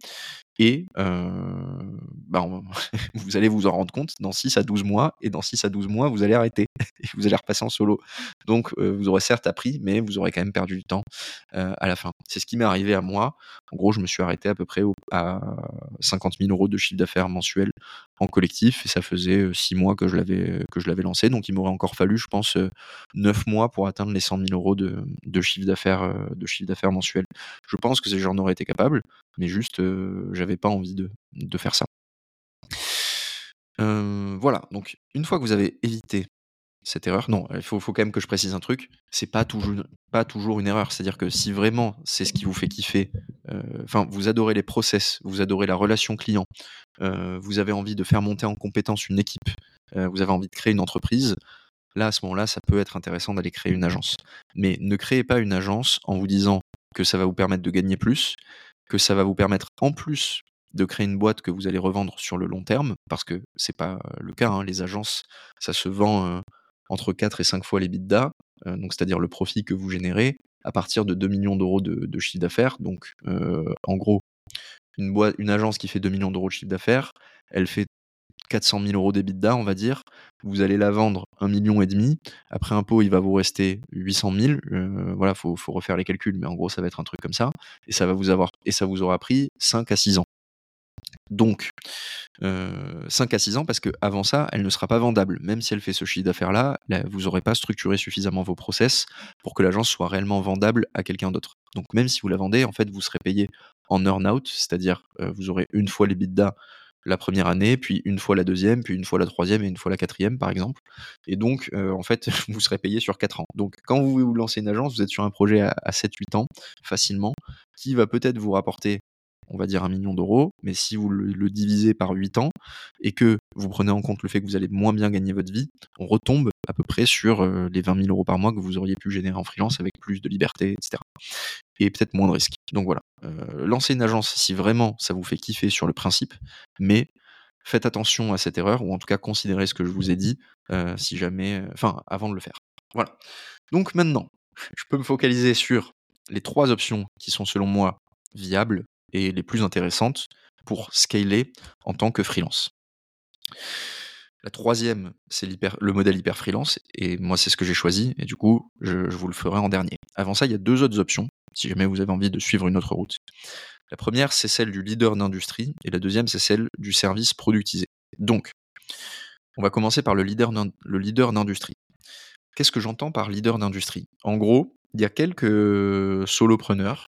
Et bah, vous allez vous en rendre compte dans 6 à 12 mois, et dans 6 à 12 mois, vous allez arrêter, et vous allez repasser en solo. Donc vous aurez certes appris, mais vous aurez quand même perdu du temps à la fin. C'est ce qui m'est arrivé à moi. En gros, je me suis arrêté à peu près à 50 000 euros de chiffre d'affaires mensuel en collectif, et ça faisait 6 mois que je l'avais lancé. Donc il m'aurait encore fallu, je pense, 9 mois pour atteindre les 100 000 euros de, de chiffre d'affaires de chiffre d'affaires mensuel. Je pense que j'en aurais été capable, mais juste, j'avais pas envie de, de faire ça. voilà, donc une fois que vous avez évité cette erreur, non, il faut, quand même que je précise un truc, c'est pas toujours, pas toujours une erreur. C'est-à-dire que si vraiment c'est ce qui vous fait kiffer, enfin, vous adorez les process, vous adorez la relation client, vous avez envie de faire monter en compétence une équipe, vous avez envie de créer une entreprise, là, à ce moment-là, ça peut être intéressant d'aller créer une agence. Mais ne créez pas une agence en vous disant que ça va vous permettre de gagner plus, que ça va vous permettre en plus de créer une boîte que vous allez revendre sur le long terme, parce que c'est pas le cas. Hein. Les agences, ça se vend entre 4 et 5 fois les bidas, donc c'est-à-dire le profit que vous générez à partir de 2 millions d'euros de, chiffre d'affaires. Donc en gros, une, agence qui fait 2 millions d'euros de chiffre d'affaires, elle fait 400 000 euros d'EBITDA, on va dire. Vous allez la vendre 1,5 million. Après impôt, il va vous rester 800 000. Euh, voilà, faut, faut refaire les calculs, mais en gros, ça va être un truc comme ça. Et ça vous aura pris 5 à 6 ans. Donc, 5 euh, à 6 ans, parce qu'avant ça, elle ne sera pas vendable. Même si elle fait ce chiffre d'affaires-là, vous n'aurez pas structuré suffisamment vos process pour que l'agence soit réellement vendable à quelqu'un d'autre. Donc, même si vous la vendez, en fait, vous serez payé en earn-out, c'est-à-dire euh, vous aurez une fois les bidas la première année, puis une fois la deuxième, puis une fois la troisième et une fois la quatrième, par exemple. Et donc, euh, en fait, vous serez payé sur 4 ans. Donc, quand vous, vous lancez une agence, vous êtes sur un projet à, 7-8 ans, facilement, qui va peut-être vous rapporter on va dire un million d'euros, mais si vous le, divisez par 8 ans et que vous prenez en compte le fait que vous allez moins bien gagner votre vie, on retombe à peu près sur euh, les 20 000 euros par mois que vous auriez pu générer en freelance avec plus de liberté, etc. Et peut-être moins de risques. Donc voilà, euh, lancez une agence si vraiment ça vous fait kiffer sur le principe, mais faites attention à cette erreur, ou en tout cas considérez ce que je vous ai dit, euh, si jamais, enfin, avant de le faire. Voilà. Donc maintenant, je peux me focaliser sur les trois options qui sont selon moi viables et les plus intéressantes pour scaler en tant que freelance. La troisième, c'est le modèle hyper freelance, et moi c'est ce que j'ai choisi, et du coup je, je, vous le ferai en dernier. Avant ça, il y a deux autres options si jamais vous avez envie de suivre une autre route. La première, c'est celle du leader d'industrie, et la deuxième, c'est celle du service productisé. Donc, on va commencer par le leader d'industrie. Qu'est-ce que j'entends par leader d'industrie? En gros, il y a quelques solopreneurs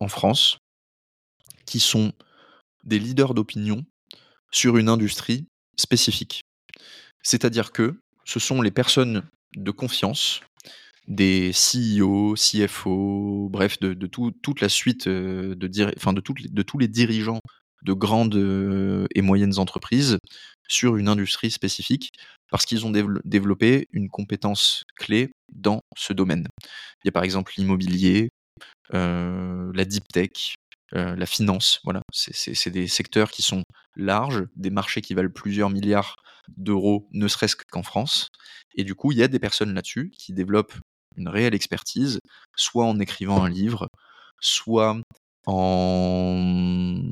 en France qui sont des leaders d'opinion sur une industrie spécifique. C'est-à-dire que ce sont les personnes de confiance des CEO, CFO, bref, de, toute la suite euh, de, tous les dirigeants de grandes euh, et moyennes entreprises sur une industrie spécifique parce qu'ils ont développé une compétence clé dans ce domaine. Il y a par exemple l'immobilier, euh, la deep tech, la finance. Voilà, c'est des secteurs qui sont larges, des marchés qui valent plusieurs milliards d'euros, ne serait-ce qu'en France. Et du coup, il y a des personnes là-dessus qui développent une réelle expertise, soit en écrivant un livre, soit en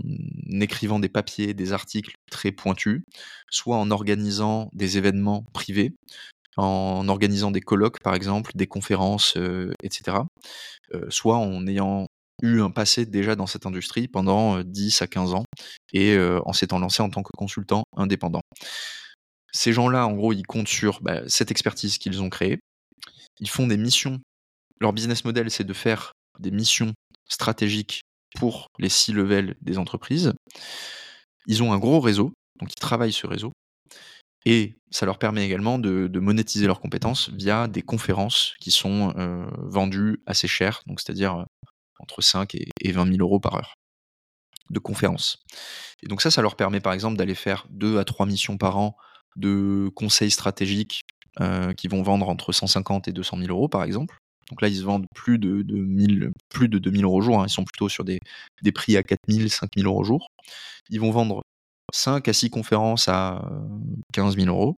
écrivant des papiers, des articles très pointus, soit en organisant des événements privés, en organisant des colloques par exemple, des conférences, euh, etc. Euh, soit en ayant eu un passé déjà dans cette industrie pendant 10 euh, à 15 ans et en s'étant lancé en tant que consultant indépendant. Ces gens-là, en gros, ils comptent sur bah, cette expertise qu'ils ont créée, ils font des missions. Leur business model, c'est de faire des missions stratégiques pour les six levels des entreprises. Ils ont un gros réseau, donc ils travaillent ce réseau. Et ça leur permet également de, monétiser leurs compétences via des conférences qui sont euh, vendues assez chères, donc c'est-à-dire euh, entre 5 et, 20 000 euros par heure. de conférences. Et donc ça, ça leur permet par exemple d'aller faire deux à trois missions par an de conseils stratégiques qui vont vendre entre 150 et 200 000 euros par exemple. Donc là, ils se vendent plus de, de plus de 2000 euros au jour. Hein. Ils sont plutôt sur des, des prix à 4000, 5000 euros au jour. Ils vont vendre 5 à 6 conférences à 15 000 euros.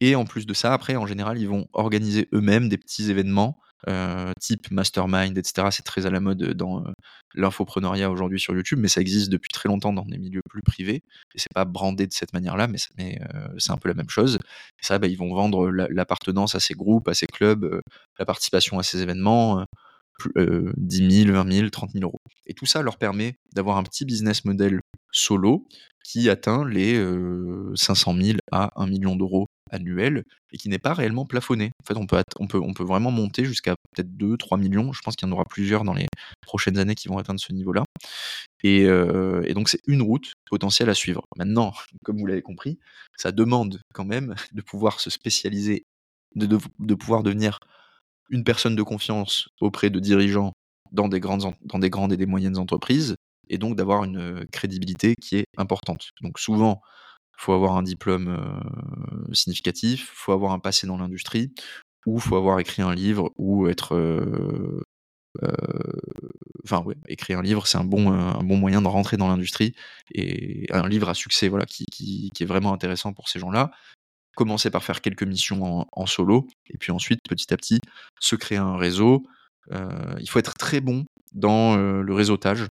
Et en plus de ça, après, en général, ils vont organiser eux-mêmes des petits événements euh, type mastermind, etc. C'est très à la mode dans euh, l'infopreneuriat aujourd'hui sur YouTube, mais ça existe depuis très longtemps dans des milieux plus privés. Et c'est pas brandé de cette manière-là, mais, euh, c'est un peu la même chose. Et ça, bah, ils vont vendre l'appartenance à ces groupes, à ces clubs, la participation à ces événements. 10 000, 20 000, 30 000 euros. Et tout ça leur permet d'avoir un petit business model solo qui atteint les 500 000 à 1 million d'euros annuel et qui n'est pas réellement plafonné. En fait, on peut, on peut, on peut vraiment monter jusqu'à peut-être 2, 3 millions. Je pense qu'il y en aura plusieurs dans les prochaines années qui vont atteindre ce niveau-là. Et, euh, donc, c'est une route potentielle à suivre. Maintenant, comme vous l'avez compris, ça demande quand même de pouvoir se spécialiser, de, de, pouvoir devenir une personne de confiance auprès de dirigeants dans des grandes, dans des grandes et des moyennes entreprises, et donc d'avoir une crédibilité qui est importante. Donc souvent, faut avoir un diplôme euh, significatif, faut avoir un passé dans l'industrie, ou faut avoir écrit un livre, ou être euh, euh, enfin ouais, écrire un livre, c'est un bon, un bon moyen de rentrer dans l'industrie et un livre à succès, voilà, qui est vraiment intéressant pour ces gens-là. Commencer par faire quelques missions en, solo et puis ensuite petit à petit se créer un réseau. il faut être très bon dans le réseautage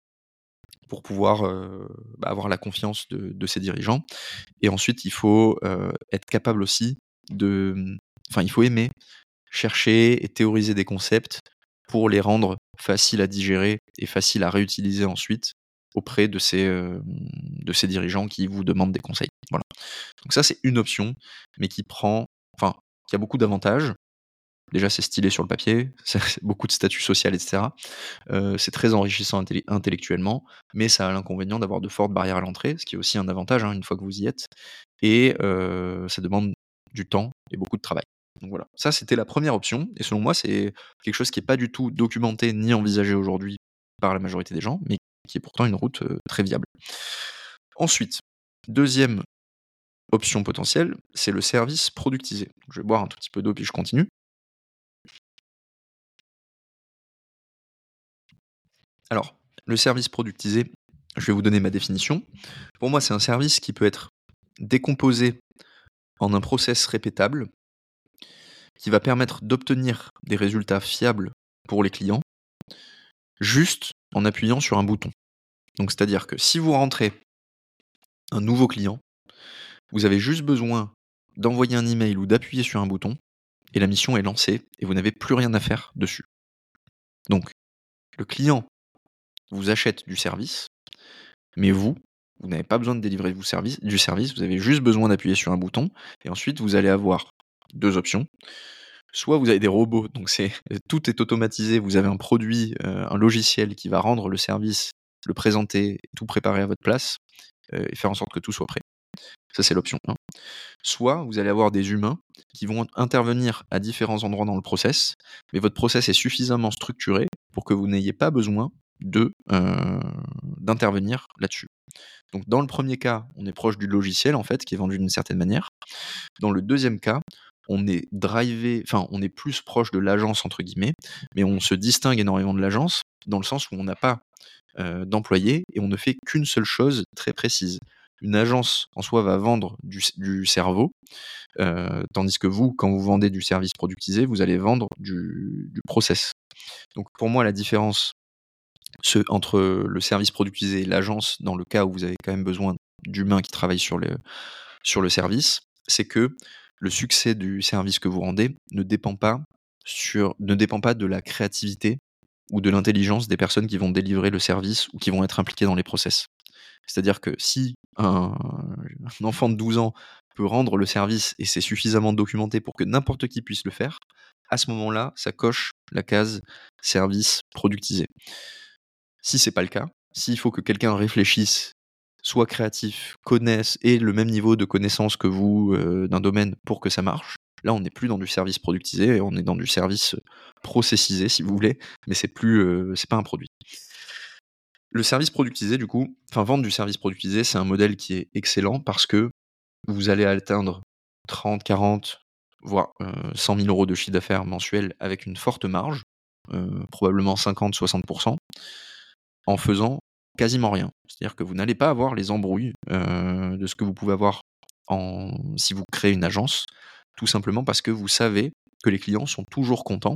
pour pouvoir bah, avoir la confiance de, ses dirigeants. Et ensuite, il faut être capable aussi de... Enfin, il faut aimer chercher et théoriser des concepts pour les rendre faciles à digérer et faciles à réutiliser ensuite auprès de ces, de ces dirigeants qui vous demandent des conseils. Voilà. Donc ça, c'est une option, mais qui prend, enfin, qui a beaucoup d'avantages, Déjà, c'est stylé sur le papier, c'est beaucoup de statut social, etc. Euh, c'est très enrichissant intellectuellement, mais ça a l'inconvénient d'avoir de fortes barrières à l'entrée, ce qui est aussi un avantage hein, une fois que vous y êtes. Et euh, ça demande du temps et beaucoup de travail. Donc voilà, ça c'était la première option, et selon moi, c'est quelque chose qui n'est pas du tout documenté ni envisagé aujourd'hui par la majorité des gens, mais qui est pourtant une route très viable. Ensuite, deuxième option potentielle, c'est le service productisé. Je vais boire un tout petit peu d'eau puis je continue. Alors, le service productisé, je vais vous donner ma définition. Pour moi, c'est un service qui peut être décomposé en un process répétable qui va permettre d'obtenir des résultats fiables pour les clients juste en appuyant sur un bouton. Donc c'est-à-dire que si vous rentrez un nouveau client, vous avez juste besoin d'envoyer un email ou d'appuyer sur un bouton et la mission est lancée et vous n'avez plus rien à faire dessus. Donc le client vous achète du service, mais vous, vous n'avez pas besoin de délivrer du service, vous avez juste besoin d'appuyer sur un bouton, et ensuite vous allez avoir deux options. Soit vous avez des robots, donc c'est tout est automatisé, vous avez un produit, euh, un logiciel qui va rendre le service, le présenter, tout préparer à votre place, euh, et faire en sorte que tout soit prêt. Ça, c'est l'option 1. Soit vous allez avoir des humains qui vont intervenir à différents endroits dans le process, mais votre process est suffisamment structuré pour que vous n'ayez pas besoin de euh, d'intervenir là-dessus. Donc dans le premier cas, on est proche du logiciel en fait, qui est vendu d'une certaine manière. Dans le deuxième cas, on est drivé, enfin on est plus proche de l'agence entre guillemets, mais on se distingue énormément de l'agence dans le sens où on n'a pas euh, d'employés et on ne fait qu'une seule chose très précise. Une agence en soi va vendre du, cerveau, euh, tandis que vous, quand vous vendez du service productisé, vous allez vendre du, du process. Donc pour moi, la différence ce, entre le service productisé et l'agence, dans le cas où vous avez quand même besoin d'humains qui travaillent sur le, sur le service, c'est que le succès du service que vous rendez ne dépend pas, de la créativité ou de l'intelligence des personnes qui vont délivrer le service ou qui vont être impliquées dans les process. C'est-à-dire que si un, un, enfant de 12 ans peut rendre le service et c'est suffisamment documenté pour que n'importe qui puisse le faire, à ce moment-là, ça coche la case service productisé. Si c'est pas le cas, s'il faut que quelqu'un réfléchisse, soit créatif, connaisse et le même niveau de connaissance que vous euh, d'un domaine pour que ça marche, là on n'est plus dans du service productisé, on est dans du service processisé si vous voulez, mais c'est plus, euh, c'est pas un produit. Le service productisé, du coup, enfin vendre du service productisé, c'est un modèle qui est excellent parce que vous allez atteindre 30, 40, voire 100 000 euros de chiffre d'affaires mensuel avec une forte marge, probablement 50-60%, en faisant quasiment rien. C'est-à-dire que vous n'allez pas avoir les embrouilles de ce que vous pouvez avoir en, si vous créez une agence, tout simplement parce que vous savez que les clients sont toujours contents,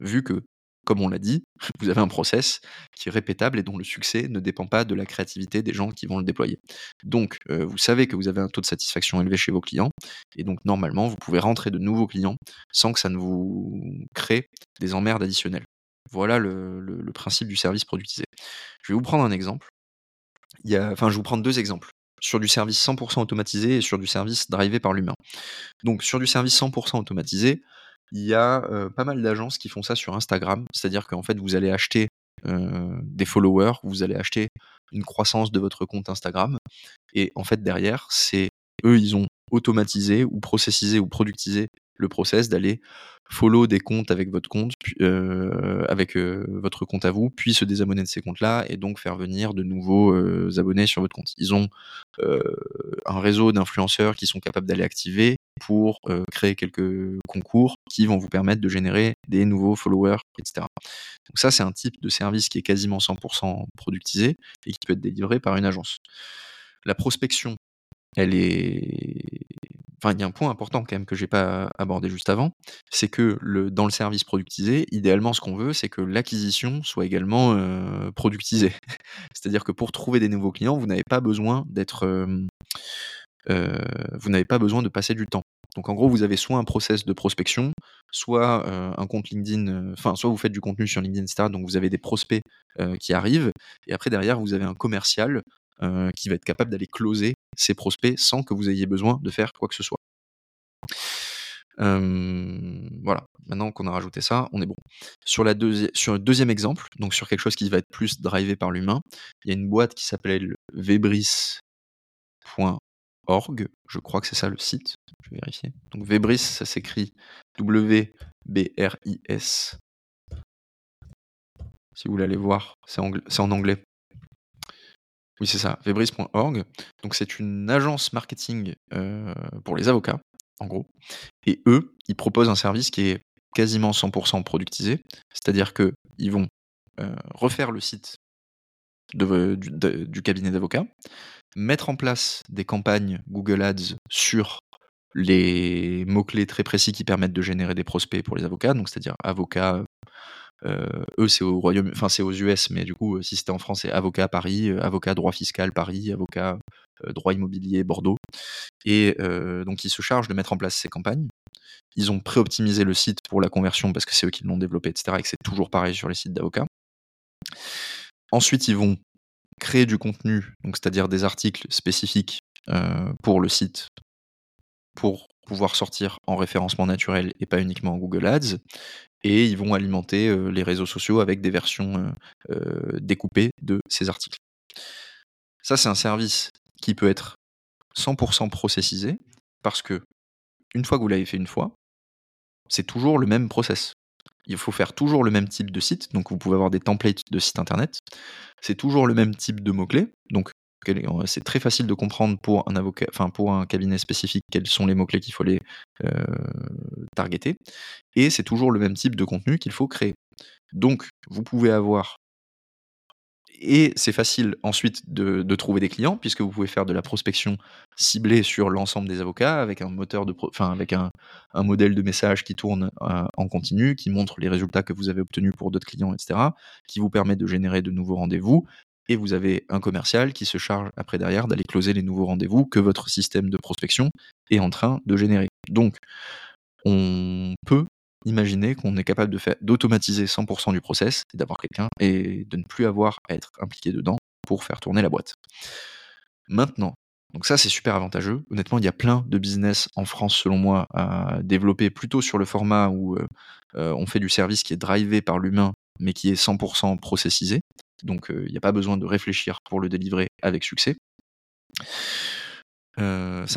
vu que comme on l'a dit, vous avez un process qui est répétable et dont le succès ne dépend pas de la créativité des gens qui vont le déployer. Donc, euh, vous savez que vous avez un taux de satisfaction élevé chez vos clients, et donc normalement, vous pouvez rentrer de nouveaux clients sans que ça ne vous crée des emmerdes additionnelles. Voilà le, principe du service productisé. Je vais vous prendre un exemple. Enfin, je vais vous prendre deux exemples sur du service 100% automatisé et sur du service drivé par l'humain. Donc sur du service 100% automatisé, il y a pas mal d'agences qui font ça sur Instagram. C'est-à-dire qu'en fait, vous allez acheter des followers, vous allez acheter une croissance de votre compte Instagram. Et en fait, derrière, c'est eux, ils ont automatisé ou processisé ou productisé le process d'aller follow des comptes avec votre compte, avec votre compte à vous, puis se désabonner de ces comptes-là et donc faire venir de nouveaux abonnés sur votre compte. Ils ont un réseau d'influenceurs qui sont capables d'aller activer pour créer quelques concours qui vont vous permettre de générer des nouveaux followers, etc. Donc ça, c'est un type de service qui est quasiment 100% productisé et qui peut être délivré par une agence. La prospection, elle est il y a un point important quand même que j'ai pas abordé juste avant, c'est que dans le service productisé, idéalement, ce qu'on veut, c'est que l'acquisition soit également productisée. C'est-à-dire que pour trouver des nouveaux clients, vous n'avez pas besoin d'être, vous n'avez pas besoin de passer du temps. Donc en gros, vous avez soit un process de prospection, soit un compte LinkedIn, enfin, soit vous faites du contenu sur LinkedIn, etc. Donc vous avez des prospects qui arrivent, et après derrière, vous avez un commercial qui va être capable d'aller closer ces prospects sans que vous ayez besoin de faire quoi que ce soit. voilà, maintenant qu'on a rajouté ça, on est bon. Sur, la sur le deuxième exemple, donc sur quelque chose qui va être plus drivé par l'humain, il y a une boîte qui s'appelle Vebris.org, je crois que c'est ça le site, je vais vérifier. Donc Vebris, ça s'écrit W-B-R-I-S. Si vous voulez aller voir, c'est en anglais. Oui, c'est ça, Vebris.org. Donc, c'est une agence marketing pour les avocats, en gros. Et eux, ils proposent un service qui est quasiment 100% productisé. C'est-à-dire qu'ils vont refaire le site du, cabinet d'avocats, mettre en place des campagnes Google Ads sur les mots-clés très précis qui permettent de générer des prospects pour les avocats, donc c'est-à-dire avocats euh, eux, c'est au enfin c'est aux US, mais du coup, euh, si c'était en France, c'est avocat Paris, euh, avocat droit fiscal Paris, avocat droit immobilier Bordeaux. Et donc, ils se chargent de mettre en place ces campagnes. Ils ont pré-optimisé le site pour la conversion parce que c'est eux qui l'ont développé, etc. Et que c'est toujours pareil sur les sites d'avocats. Ensuite, ils vont créer du contenu, donc c'est-à-dire des articles spécifiques pour le site, pour pouvoir sortir en référencement naturel et pas uniquement en Google Ads et ils vont alimenter les réseaux sociaux avec des versions découpées de ces articles. Ça, c'est un service qui peut être 100% processisé parce que une fois que vous l'avez fait une fois, c'est toujours le même process. Il faut faire toujours le même type de site, donc vous pouvez avoir des templates de site internet. C'est toujours le même type de mots-clés, c'est très facile de comprendre pour un avocat, enfin pour un cabinet spécifique quels sont les mots-clés qu'il faut les euh, targeter. Et c'est toujours le même type de contenu qu'il faut créer. Donc, vous pouvez avoir et c'est facile ensuite de, trouver des clients puisque vous pouvez faire de la prospection ciblée sur l'ensemble des avocats avec un moteur de, enfin avec un, modèle de message qui tourne euh, en continu, qui montre les résultats que vous avez obtenus pour d'autres clients, etc., qui vous permet de générer de nouveaux rendez-vous et vous avez un commercial qui se charge après derrière d'aller closer les nouveaux rendez-vous que votre système de prospection est en train de générer. Donc, on peut imaginer qu'on est capable d'automatiser 100% du process et d'avoir quelqu'un et de ne plus avoir à être impliqué dedans pour faire tourner la boîte. Maintenant, donc ça c'est super avantageux. Honnêtement, il y a plein de business en France selon moi à développer plutôt sur le format où euh, euh, on fait du service qui est drivé par l'humain mais qui est 100% processisé. Donc il n'y a pas besoin de réfléchir pour le délivrer avec succès. c'est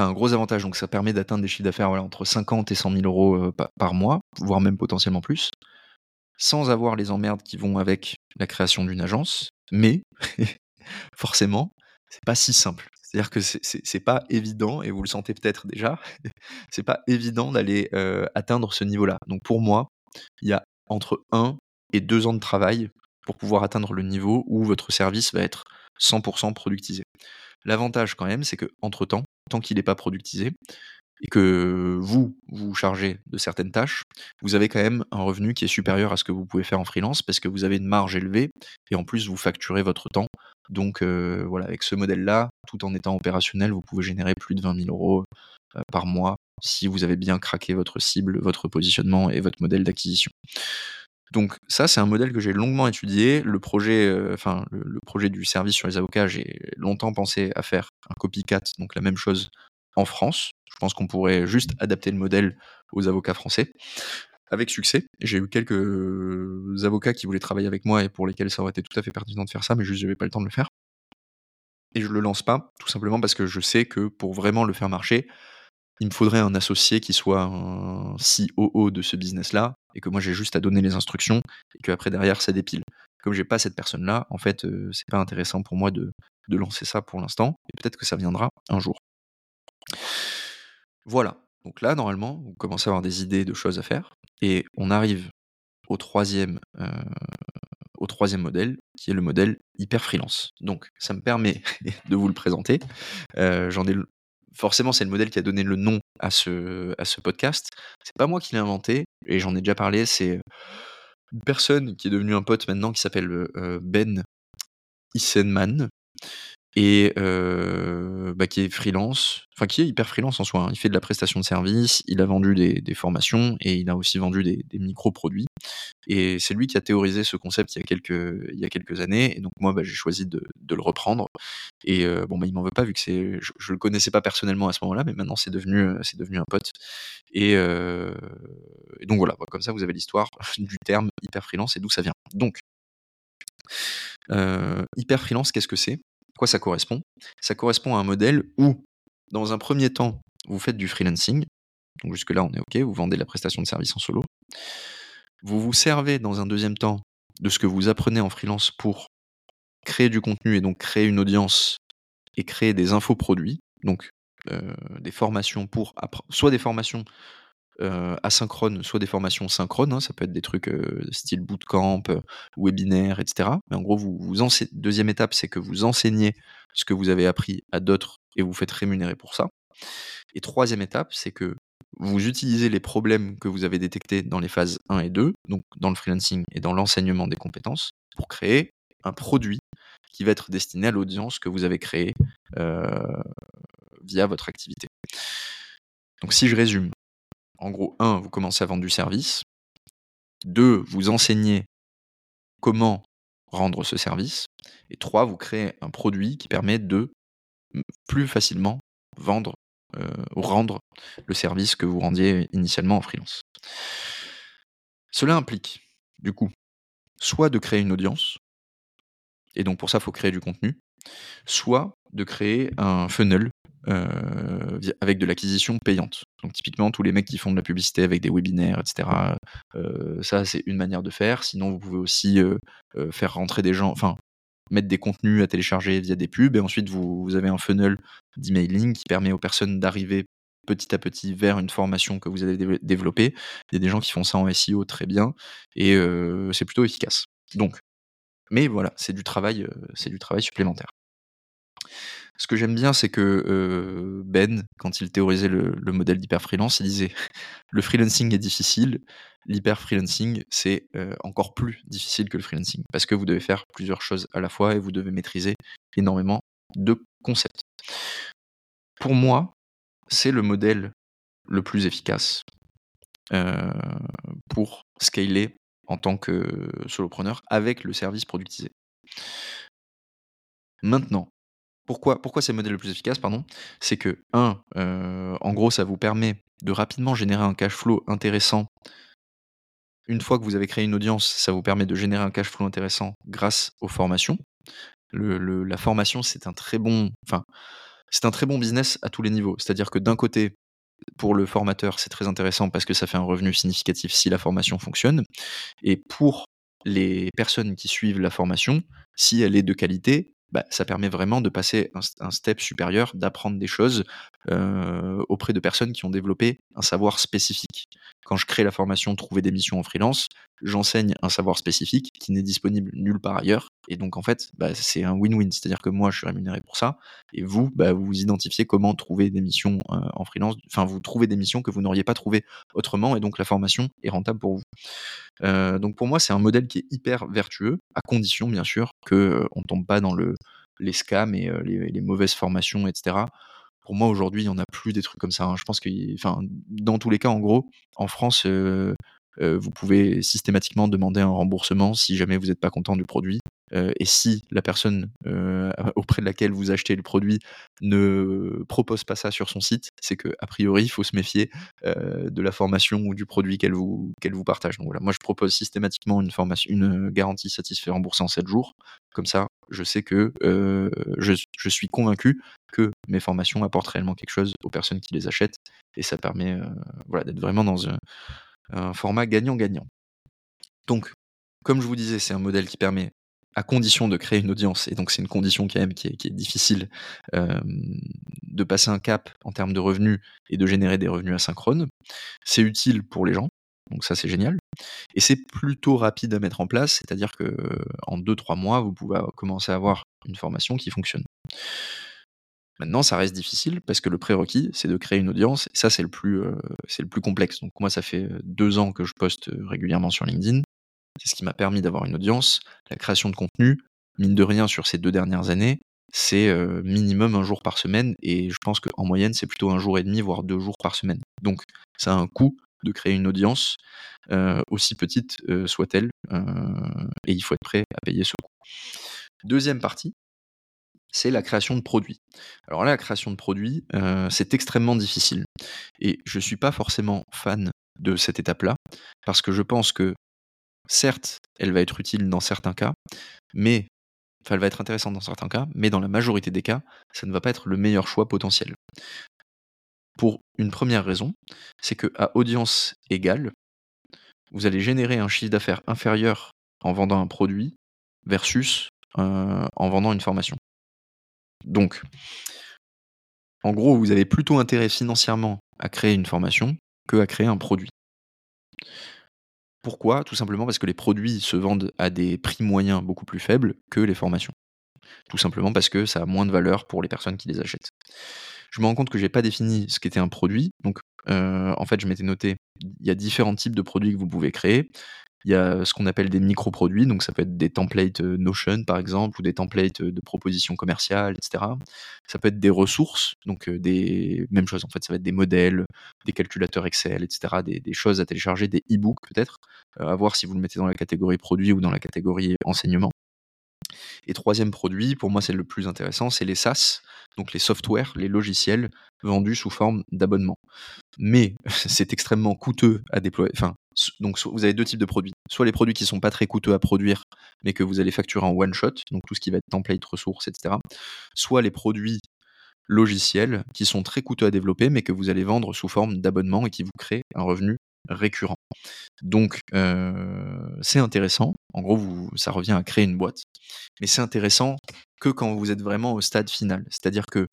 un gros avantage, donc ça permet d'atteindre des chiffres d'affaires entre 50 et 100 000 euros par mois, voire même potentiellement plus, sans avoir les emmerdes qui vont avec la création d'une agence, Mais forcément, c'est pas si simple. C'est-à-dire que c'est pas évident, et vous le sentez peut-être déjà, c'est pas évident d'aller atteindre ce niveau-là. Donc pour moi, il y a entre 1 et 2 ans de travail pour pouvoir atteindre le niveau où votre service va être 100% productisé. L'avantage quand même, c'est que entre temps, tant qu'il n'est pas productisé, et que vous vous chargez de certaines tâches, vous avez quand même un revenu qui est supérieur à ce que vous pouvez faire en freelance parce que vous avez une marge élevée et en plus vous facturez votre temps. Donc euh, voilà, avec ce modèle-là, tout en étant opérationnel, vous pouvez générer plus de 20 000 euros euh, par mois si vous avez bien craqué votre cible, votre positionnement et votre modèle d'acquisition. Donc ça, c'est un modèle que j'ai longuement étudié. Le projet, euh, le, projet du service sur les avocats, j'ai longtemps pensé à faire un copycat, donc la même chose en France. Je pense qu'on pourrait juste adapter le modèle aux avocats français avec succès. J'ai eu quelques avocats qui voulaient travailler avec moi et pour lesquels ça aurait été tout à fait pertinent de faire ça, mais juste j'avais pas le temps de le faire. Et je le lance pas, tout simplement parce que je sais que pour vraiment le faire marcher, il me faudrait un associé qui soit un COO de ce business-là, et que moi j'ai juste à donner les instructions, et que après derrière ça dépile. Comme j'ai pas cette personne-là, en fait, euh, c'est pas intéressant pour moi de, de lancer ça pour l'instant, et peut-être que ça viendra un jour. Voilà. Donc là, normalement, vous commencez à avoir des idées de choses à faire. Et on arrive au troisième, euh, au troisième modèle, qui est le modèle hyper freelance. Donc, ça me permet de vous le présenter. Euh, j'en ai forcément, c'est le modèle qui a donné le nom à ce, à ce podcast. C'est pas moi qui l'ai inventé, et j'en ai déjà parlé. C'est une personne qui est devenue un pote maintenant qui s'appelle euh, Ben Issenman, et bah, qui est freelance, enfin qui est hyper freelance en soi. Hein. Il fait de la prestation de service, il a vendu des, formations et il a aussi vendu des, micro-produits. Et c'est lui qui a théorisé ce concept il y a quelques, années. Et donc moi, bah, j'ai choisi de, le reprendre. Et bon, bah, il m'en veut pas vu que je, je, le connaissais pas personnellement à ce moment-là, mais maintenant c'est devenu, un pote. Et donc voilà, comme ça vous avez l'histoire du terme hyper freelance et d'où ça vient. Donc hyper freelance, qu'est-ce que c'est? Quoi ça correspond? Ça correspond à un modèle où, dans un premier temps, vous faites du freelancing. Donc jusque-là, on est OK, vous vendez la prestation de service en solo. Vous vous servez dans un deuxième temps de ce que vous apprenez en freelance pour créer du contenu et donc créer une audience et créer des infoproduits, donc euh, des formations pour soit des formations euh, asynchrone, soit des formations synchrones, hein, ça peut être des trucs euh, style bootcamp, euh, webinaire, etc. Mais en gros, vous, vous deuxième étape, c'est que vous enseignez ce que vous avez appris à d'autres et vous faites rémunérer pour ça. Et troisième étape, c'est que vous utilisez les problèmes que vous avez détectés dans les phases 1 et 2, donc dans le freelancing et dans l'enseignement des compétences, pour créer un produit qui va être destiné à l'audience que vous avez créée via votre activité. Donc si je résume, en gros, un, vous commencez à vendre du service. Deux, vous enseignez comment rendre ce service. Et trois, vous créez un produit qui permet de plus facilement vendre euh, ou rendre le service que vous rendiez initialement en freelance. Cela implique, du coup, soit de créer une audience, et donc pour ça, il faut créer du contenu, soit de créer un funnel euh, avec de l'acquisition payante. Donc typiquement, tous les mecs qui font de la publicité avec des webinaires, etc., euh, ça c'est une manière de faire. Sinon, vous pouvez aussi euh, faire rentrer des gens, enfin mettre des contenus à télécharger via des pubs, et ensuite vous, vous avez un funnel d'emailing qui permet aux personnes d'arriver petit à petit vers une formation que vous avez développée. Il y a des gens qui font ça en SEO très bien, et c'est plutôt efficace. Donc, mais voilà, c'est du c'est du travail supplémentaire. Ce que j'aime bien, c'est que Ben, quand il théorisait le, modèle d'hyper-freelance, il disait le freelancing est difficile, l'hyper-freelancing, c'est encore plus difficile que le freelancing, parce que vous devez faire plusieurs choses à la fois et vous devez maîtriser énormément de concepts. Pour moi, c'est le modèle le plus efficace pour scaler en tant que solopreneur avec le service productisé. Maintenant, pourquoi, c'est le modèle le plus efficace C'est que, un, euh, en gros, ça vous permet de rapidement générer un cash flow intéressant. Une fois que vous avez créé une audience, ça vous permet de générer un cash flow intéressant grâce aux formations. La formation, c'est un très bon, c'est un très bon business à tous les niveaux. C'est-à-dire que d'un côté, pour le formateur, c'est très intéressant parce que ça fait un revenu significatif si la formation fonctionne. Et pour les personnes qui suivent la formation, si elle est de qualité, bah, ça permet vraiment de passer un, step supérieur, d'apprendre des choses auprès de personnes qui ont développé un savoir spécifique. Quand je crée la formation Trouver des missions en freelance, j'enseigne un savoir spécifique qui n'est disponible nulle part ailleurs. Et donc, en fait, bah, c'est un win-win. C'est-à-dire que moi, je suis rémunéré pour ça. Et vous, bah, vous identifiez comment trouver des missions euh, en freelance. Enfin, vous trouvez des missions que vous n'auriez pas trouvées autrement. Et donc, la formation est rentable pour vous. Euh, donc, pour moi, c'est un modèle qui est hyper vertueux, à condition, bien sûr, qu'on ne tombe pas dans le, les scams et les, mauvaises formations, etc. Pour moi, aujourd'hui, il n'y en a plus des trucs comme ça. Hein. Je pense que, dans tous les cas, en gros, en France, vous pouvez systématiquement demander un remboursement si jamais vous n'êtes pas content du produit. Et si la personne auprès de laquelle vous achetez le produit ne propose pas ça sur son site, c'est que a priori il faut se méfier de la formation ou du produit qu'elle vous partage. Donc voilà, moi je propose systématiquement une une garantie satisfait remboursée en 7 jours. Comme ça, je sais que je, je, suis convaincu que mes formations apportent réellement quelque chose aux personnes qui les achètent et ça permet voilà d'être vraiment dans un, un format gagnant-gagnant. Donc, comme je vous disais, c'est un modèle qui permet à condition de créer une audience, et donc c'est une condition quand même qui est, difficile, de passer un cap en termes de revenus et de générer des revenus asynchrones. C'est utile pour les gens, donc ça c'est génial. Et c'est plutôt rapide à mettre en place, c'est-à-dire que en 2-3 mois, vous pouvez commencer à avoir une formation qui fonctionne. Maintenant, ça reste difficile parce que le prérequis, c'est de créer une audience, et ça c'est le plus, plus complexe. Donc moi, ça fait deux ans que je poste régulièrement sur LinkedIn. C'est ce qui m'a permis d'avoir une audience. La création de contenu, mine de rien, sur ces deux dernières années, c'est euh, minimum un jour par semaine. Et je pense qu'en moyenne, c'est plutôt un jour et demi, voire deux jours par semaine. Donc, ça a un coût de créer une audience, euh, aussi petite euh, soit-elle. et il faut être prêt à payer ce coût. Deuxième partie, c'est la création de produits. Alors là, la création de produits, c'est extrêmement difficile. Et je ne suis pas forcément fan de cette étape-là, parce que je pense que Certes, elle va être utile dans certains cas, mais enfin, elle va être intéressante dans certains cas, mais dans la majorité des cas, ça ne va pas être le meilleur choix potentiel. Pour une première raison, c'est que à audience égale, vous allez générer un chiffre d'affaires inférieur en vendant un produit versus euh, en vendant une formation. Donc, en gros, vous avez plutôt intérêt financièrement à créer une formation que à créer un produit. Pourquoi? Tout simplement parce que les produits se vendent à des prix moyens beaucoup plus faibles que les formations. Tout simplement parce que ça a moins de valeur pour les personnes qui les achètent. Je me rends compte que j'ai pas défini ce qu'était un produit. Donc, euh, en fait, je m'étais noté, il y a différents types de produits que vous pouvez créer. Il y a ce qu'on appelle des micro-produits, donc ça peut être des templates euh, Notion par exemple, ou des templates euh, de propositions commerciales, etc. Ça peut être des ressources, donc des mêmes choses en fait, ça va être des modèles, des calculateurs Excel, etc. Des, choses à télécharger, des e-books peut-être, à voir si vous le mettez dans la catégorie produit ou dans la catégorie enseignement. Et troisième produit, pour moi c'est le plus intéressant, c'est les SaaS, donc les softwares, les logiciels vendus sous forme d'abonnement. Mais c'est extrêmement coûteux à déployer. Enfin, donc vous avez deux types de produits. Soit les produits qui sont pas très coûteux à produire, mais que vous allez facturer en one shot, donc tout ce qui va être template, ressources, etc. Soit les produits logiciels qui sont très coûteux à développer, mais que vous allez vendre sous forme d'abonnement et qui vous créent un revenu récurrent. Donc euh, c'est intéressant. En gros, ça revient à créer une boîte, mais c'est intéressant que quand vous êtes vraiment au stade final, c'est-à-dire que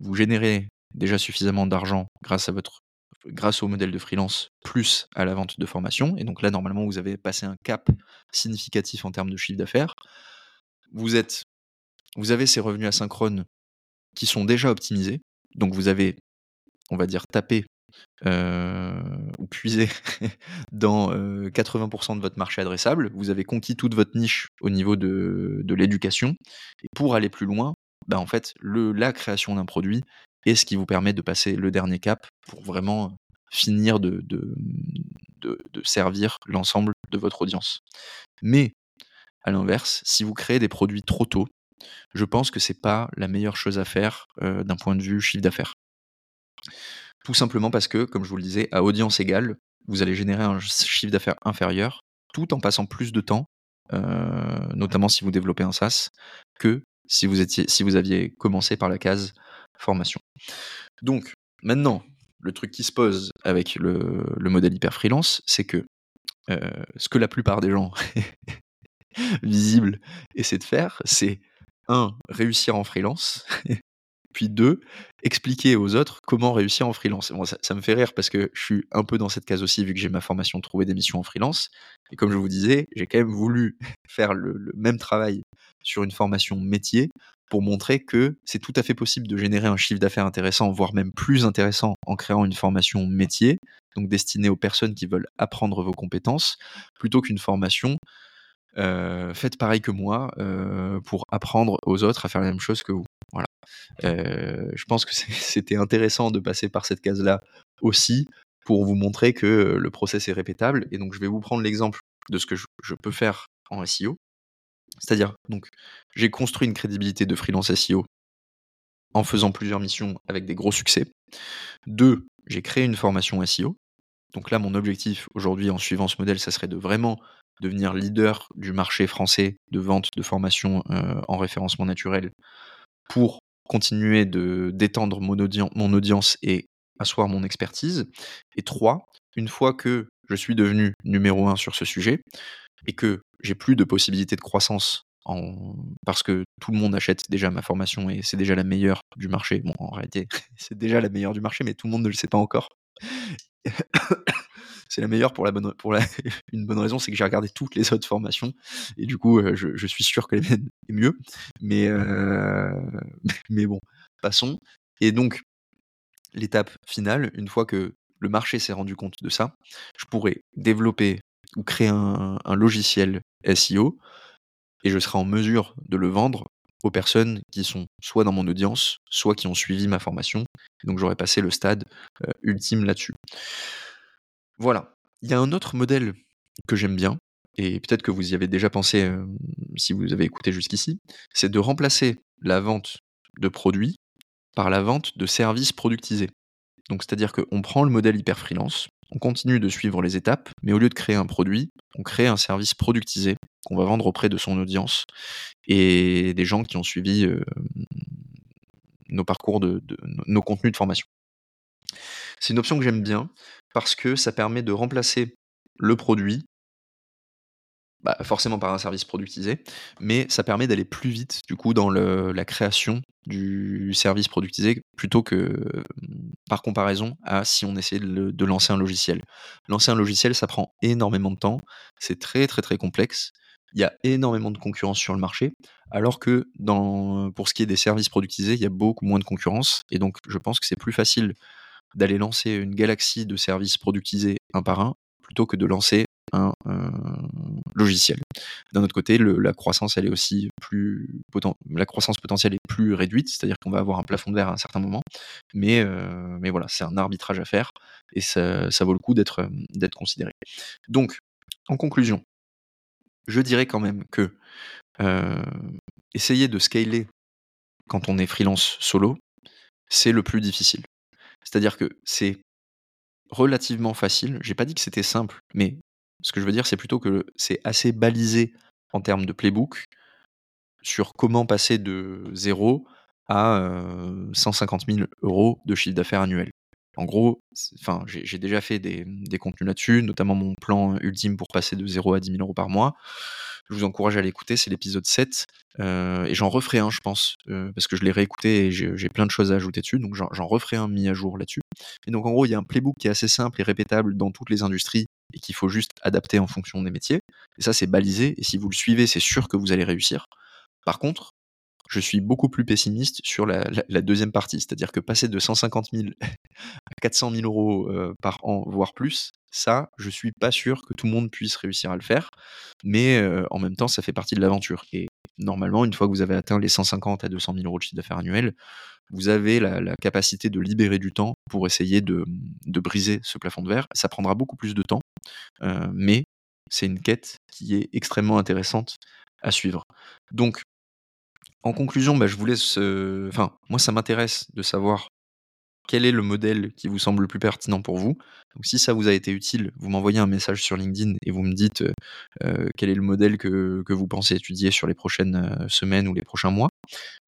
vous générez déjà suffisamment d'argent grâce à votre grâce au modèle de freelance plus à la vente de formation. Et donc là, normalement, vous avez passé un cap significatif en termes de chiffre d'affaires. Vous êtes, vous avez ces revenus asynchrones qui sont déjà optimisés. Donc vous avez, on va dire, tapé euh, ou puisé dans 80% de votre marché adressable. Vous avez conquis toute votre niche au niveau de, l'éducation. Et pour aller plus loin, bah en fait, la création d'un produit et ce qui vous permet de passer le dernier cap pour vraiment finir de, servir l'ensemble de votre audience. Mais, à l'inverse, si vous créez des produits trop tôt, je pense que c'est pas la meilleure chose à faire euh, d'un point de vue chiffre d'affaires. Tout simplement parce que, comme je vous le disais, à audience égale, vous allez générer un chiffre d'affaires inférieur tout en passant plus de temps, euh, notamment si vous développez un SaaS, que si vous, étiez, si vous aviez commencé par la case formation. Donc, maintenant, le truc qui se pose avec le, modèle hyper freelance, c'est que ce que la plupart des gens visibles essaient de faire, c'est un, réussir en freelance, puis deux, expliquer aux autres comment réussir en freelance. Bon, ça, me fait rire parce que je suis un peu dans cette case aussi, vu que j'ai ma formation trouver des missions en freelance. Et comme je vous disais, j'ai quand même voulu faire le, le, même travail sur une formation métier pour montrer que c'est tout à fait possible de générer un chiffre d'affaires intéressant, voire même plus intéressant en créant une formation métier, donc destinée aux personnes qui veulent apprendre vos compétences, plutôt qu'une formation euh, faites pareil que moi euh, pour apprendre aux autres à faire la même chose que vous. Voilà. Euh, je pense que c'était intéressant de passer par cette case-là aussi pour vous montrer que le process est répétable. Et donc, je vais vous prendre l'exemple de ce que je, je, peux faire en SEO. C'est-à-dire, donc, j'ai construit une crédibilité de freelance SEO en faisant plusieurs missions avec des gros succès. Deux, j'ai créé une formation SEO. Donc là, mon objectif aujourd'hui en suivant ce modèle, ça serait de vraiment devenir leader du marché français de vente de formation euh, en référencement naturel pour continuer de d'étendre mon, mon audience et asseoir mon expertise. Et trois, une fois que je suis devenu numéro un sur ce sujet et que j'ai plus de possibilités de croissance en... parce que tout le monde achète déjà ma formation et c'est déjà la meilleure du marché. Bon, en réalité, c'est déjà la meilleure du marché, mais tout le monde ne le sait pas encore c'est la meilleure pour, la bonne, pour la, une bonne raison, c'est que j'ai regardé toutes les autres formations et du coup, euh, je, suis sûr que les miennes est mieux. Mais, euh, mais bon, passons. Et donc, l'étape finale, une fois que le marché s'est rendu compte de ça, je pourrais développer ou créer un, un logiciel SEO et je serai en mesure de le vendre aux personnes qui sont soit dans mon audience, soit qui ont suivi ma formation. donc j'aurais passé le stade euh, ultime là-dessus. Voilà. Il y a un autre modèle que j'aime bien, et peut-être que vous y avez déjà pensé euh, si vous avez écouté jusqu'ici, c'est de remplacer la vente de produits par la vente de services productisés. Donc c'est-à-dire qu'on prend le modèle hyper freelance, on continue de suivre les étapes, mais au lieu de créer un produit, on crée un service productisé qu'on va vendre auprès de son audience et des gens qui ont suivi euh, nos parcours de, de, nos contenus de formation. C'est une option que j'aime bien parce que ça permet de remplacer le produit, bah, forcément par un service productisé, mais ça permet d'aller plus vite du coup dans la création du service productisé plutôt que par comparaison à si on essayait de, lancer un logiciel. Lancer un logiciel, ça prend énormément de temps, c'est très très très complexe. Il y a énormément de concurrence sur le marché, alors que pour ce qui est des services productisés, il y a beaucoup moins de concurrence, et donc je pense que c'est plus facile d'aller lancer une galaxie de services productisés un par un plutôt que de lancer un, un logiciel. D'un autre côté, la croissance, elle est aussi plus poten la croissance potentielle est plus réduite, c'est-à-dire qu'on va avoir un plafond de verre à un certain moment, mais, euh, voilà, c'est un arbitrage à faire et ça, ça vaut le coup d'être d'être considéré. Donc, en conclusion, je dirais quand même que euh, essayer de scaler quand on est freelance solo, c'est le plus difficile. C'est-à-dire que c'est relativement facile. J'ai pas dit que c'était simple, mais ce que je veux dire, c'est plutôt que c'est assez balisé en termes de playbook sur comment passer de 0 à euh, 150 000 euros de chiffre d'affaires annuel. En gros, j'ai déjà fait des, des contenus là-dessus, notamment mon plan ultime pour passer de 0 à 10 000 euros par mois. Je vous encourage à l'écouter, c'est l'épisode 7. Euh, et j'en referai un, je pense, euh, parce que je l'ai réécouté et j'ai plein de choses à ajouter dessus, donc j'en referai un mis à jour là-dessus. Et donc en gros, il y a un playbook qui est assez simple et répétable dans toutes les industries et qu'il faut juste adapter en fonction des métiers. Et ça, c'est balisé, et si vous le suivez, c'est sûr que vous allez réussir. Par contre, je suis beaucoup plus pessimiste sur la, deuxième partie, c'est-à-dire que passer de 150 000 à 400 000 euros euh, par an, voire plus, ça, je suis pas sûr que tout le monde puisse réussir à le faire, mais euh, en même temps, ça fait partie de l'aventure. Et normalement, une fois que vous avez atteint les 150 à 200 000 euros de chiffre d'affaires annuel, vous avez la, capacité de libérer du temps pour essayer de, de, briser ce plafond de verre. Ça prendra beaucoup plus de temps, euh, mais c'est une quête qui est extrêmement intéressante à suivre. Donc, en conclusion, bah, je vous laisse. Euh... Moi, ça m'intéresse de savoir quel est le modèle qui vous semble le plus pertinent pour vous. Si ça vous a été utile, vous m'envoyez un message sur LinkedIn et vous me dites quel est le modèle que, vous pensez étudier sur les prochaines semaines ou les prochains mois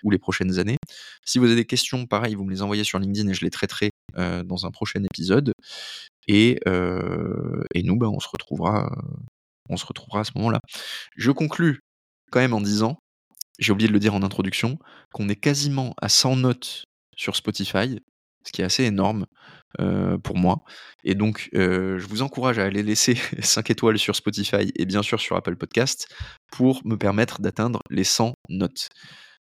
ou les prochaines années. Si vous avez des questions, pareil, vous me les envoyez sur LinkedIn et je les traiterai dans un prochain épisode. Et, nous, ben, on se retrouvera, on se retrouvera à ce moment-là. Je conclus quand même en disant, j'ai oublié de le dire en introduction, qu'on est quasiment à 100 notes sur Spotify, ce qui est assez énorme pour moi. Et donc, je vous encourage à aller laisser 5 étoiles sur Spotify et bien sûr sur Apple Podcast pour me permettre d'atteindre les 100 notes.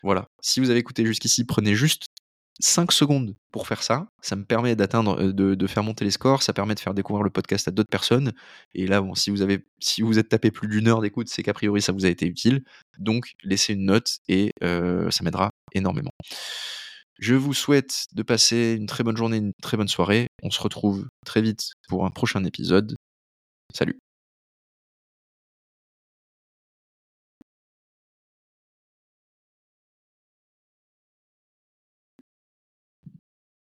Voilà. Si vous avez écouté jusqu'ici, prenez juste 5 secondes pour faire ça. Ça me permet d'atteindre, de, faire monter les scores, ça permet de faire découvrir le podcast à d'autres personnes. Et là, si vous avez, si vous êtes tapé plus d'une heure d'écoute, c'est qu'a priori ça vous a été utile. Donc, laissez une note et ça m'aidera énormément. Je vous souhaite de passer une très bonne journée, une très bonne soirée. On se retrouve très vite pour un prochain épisode. Salut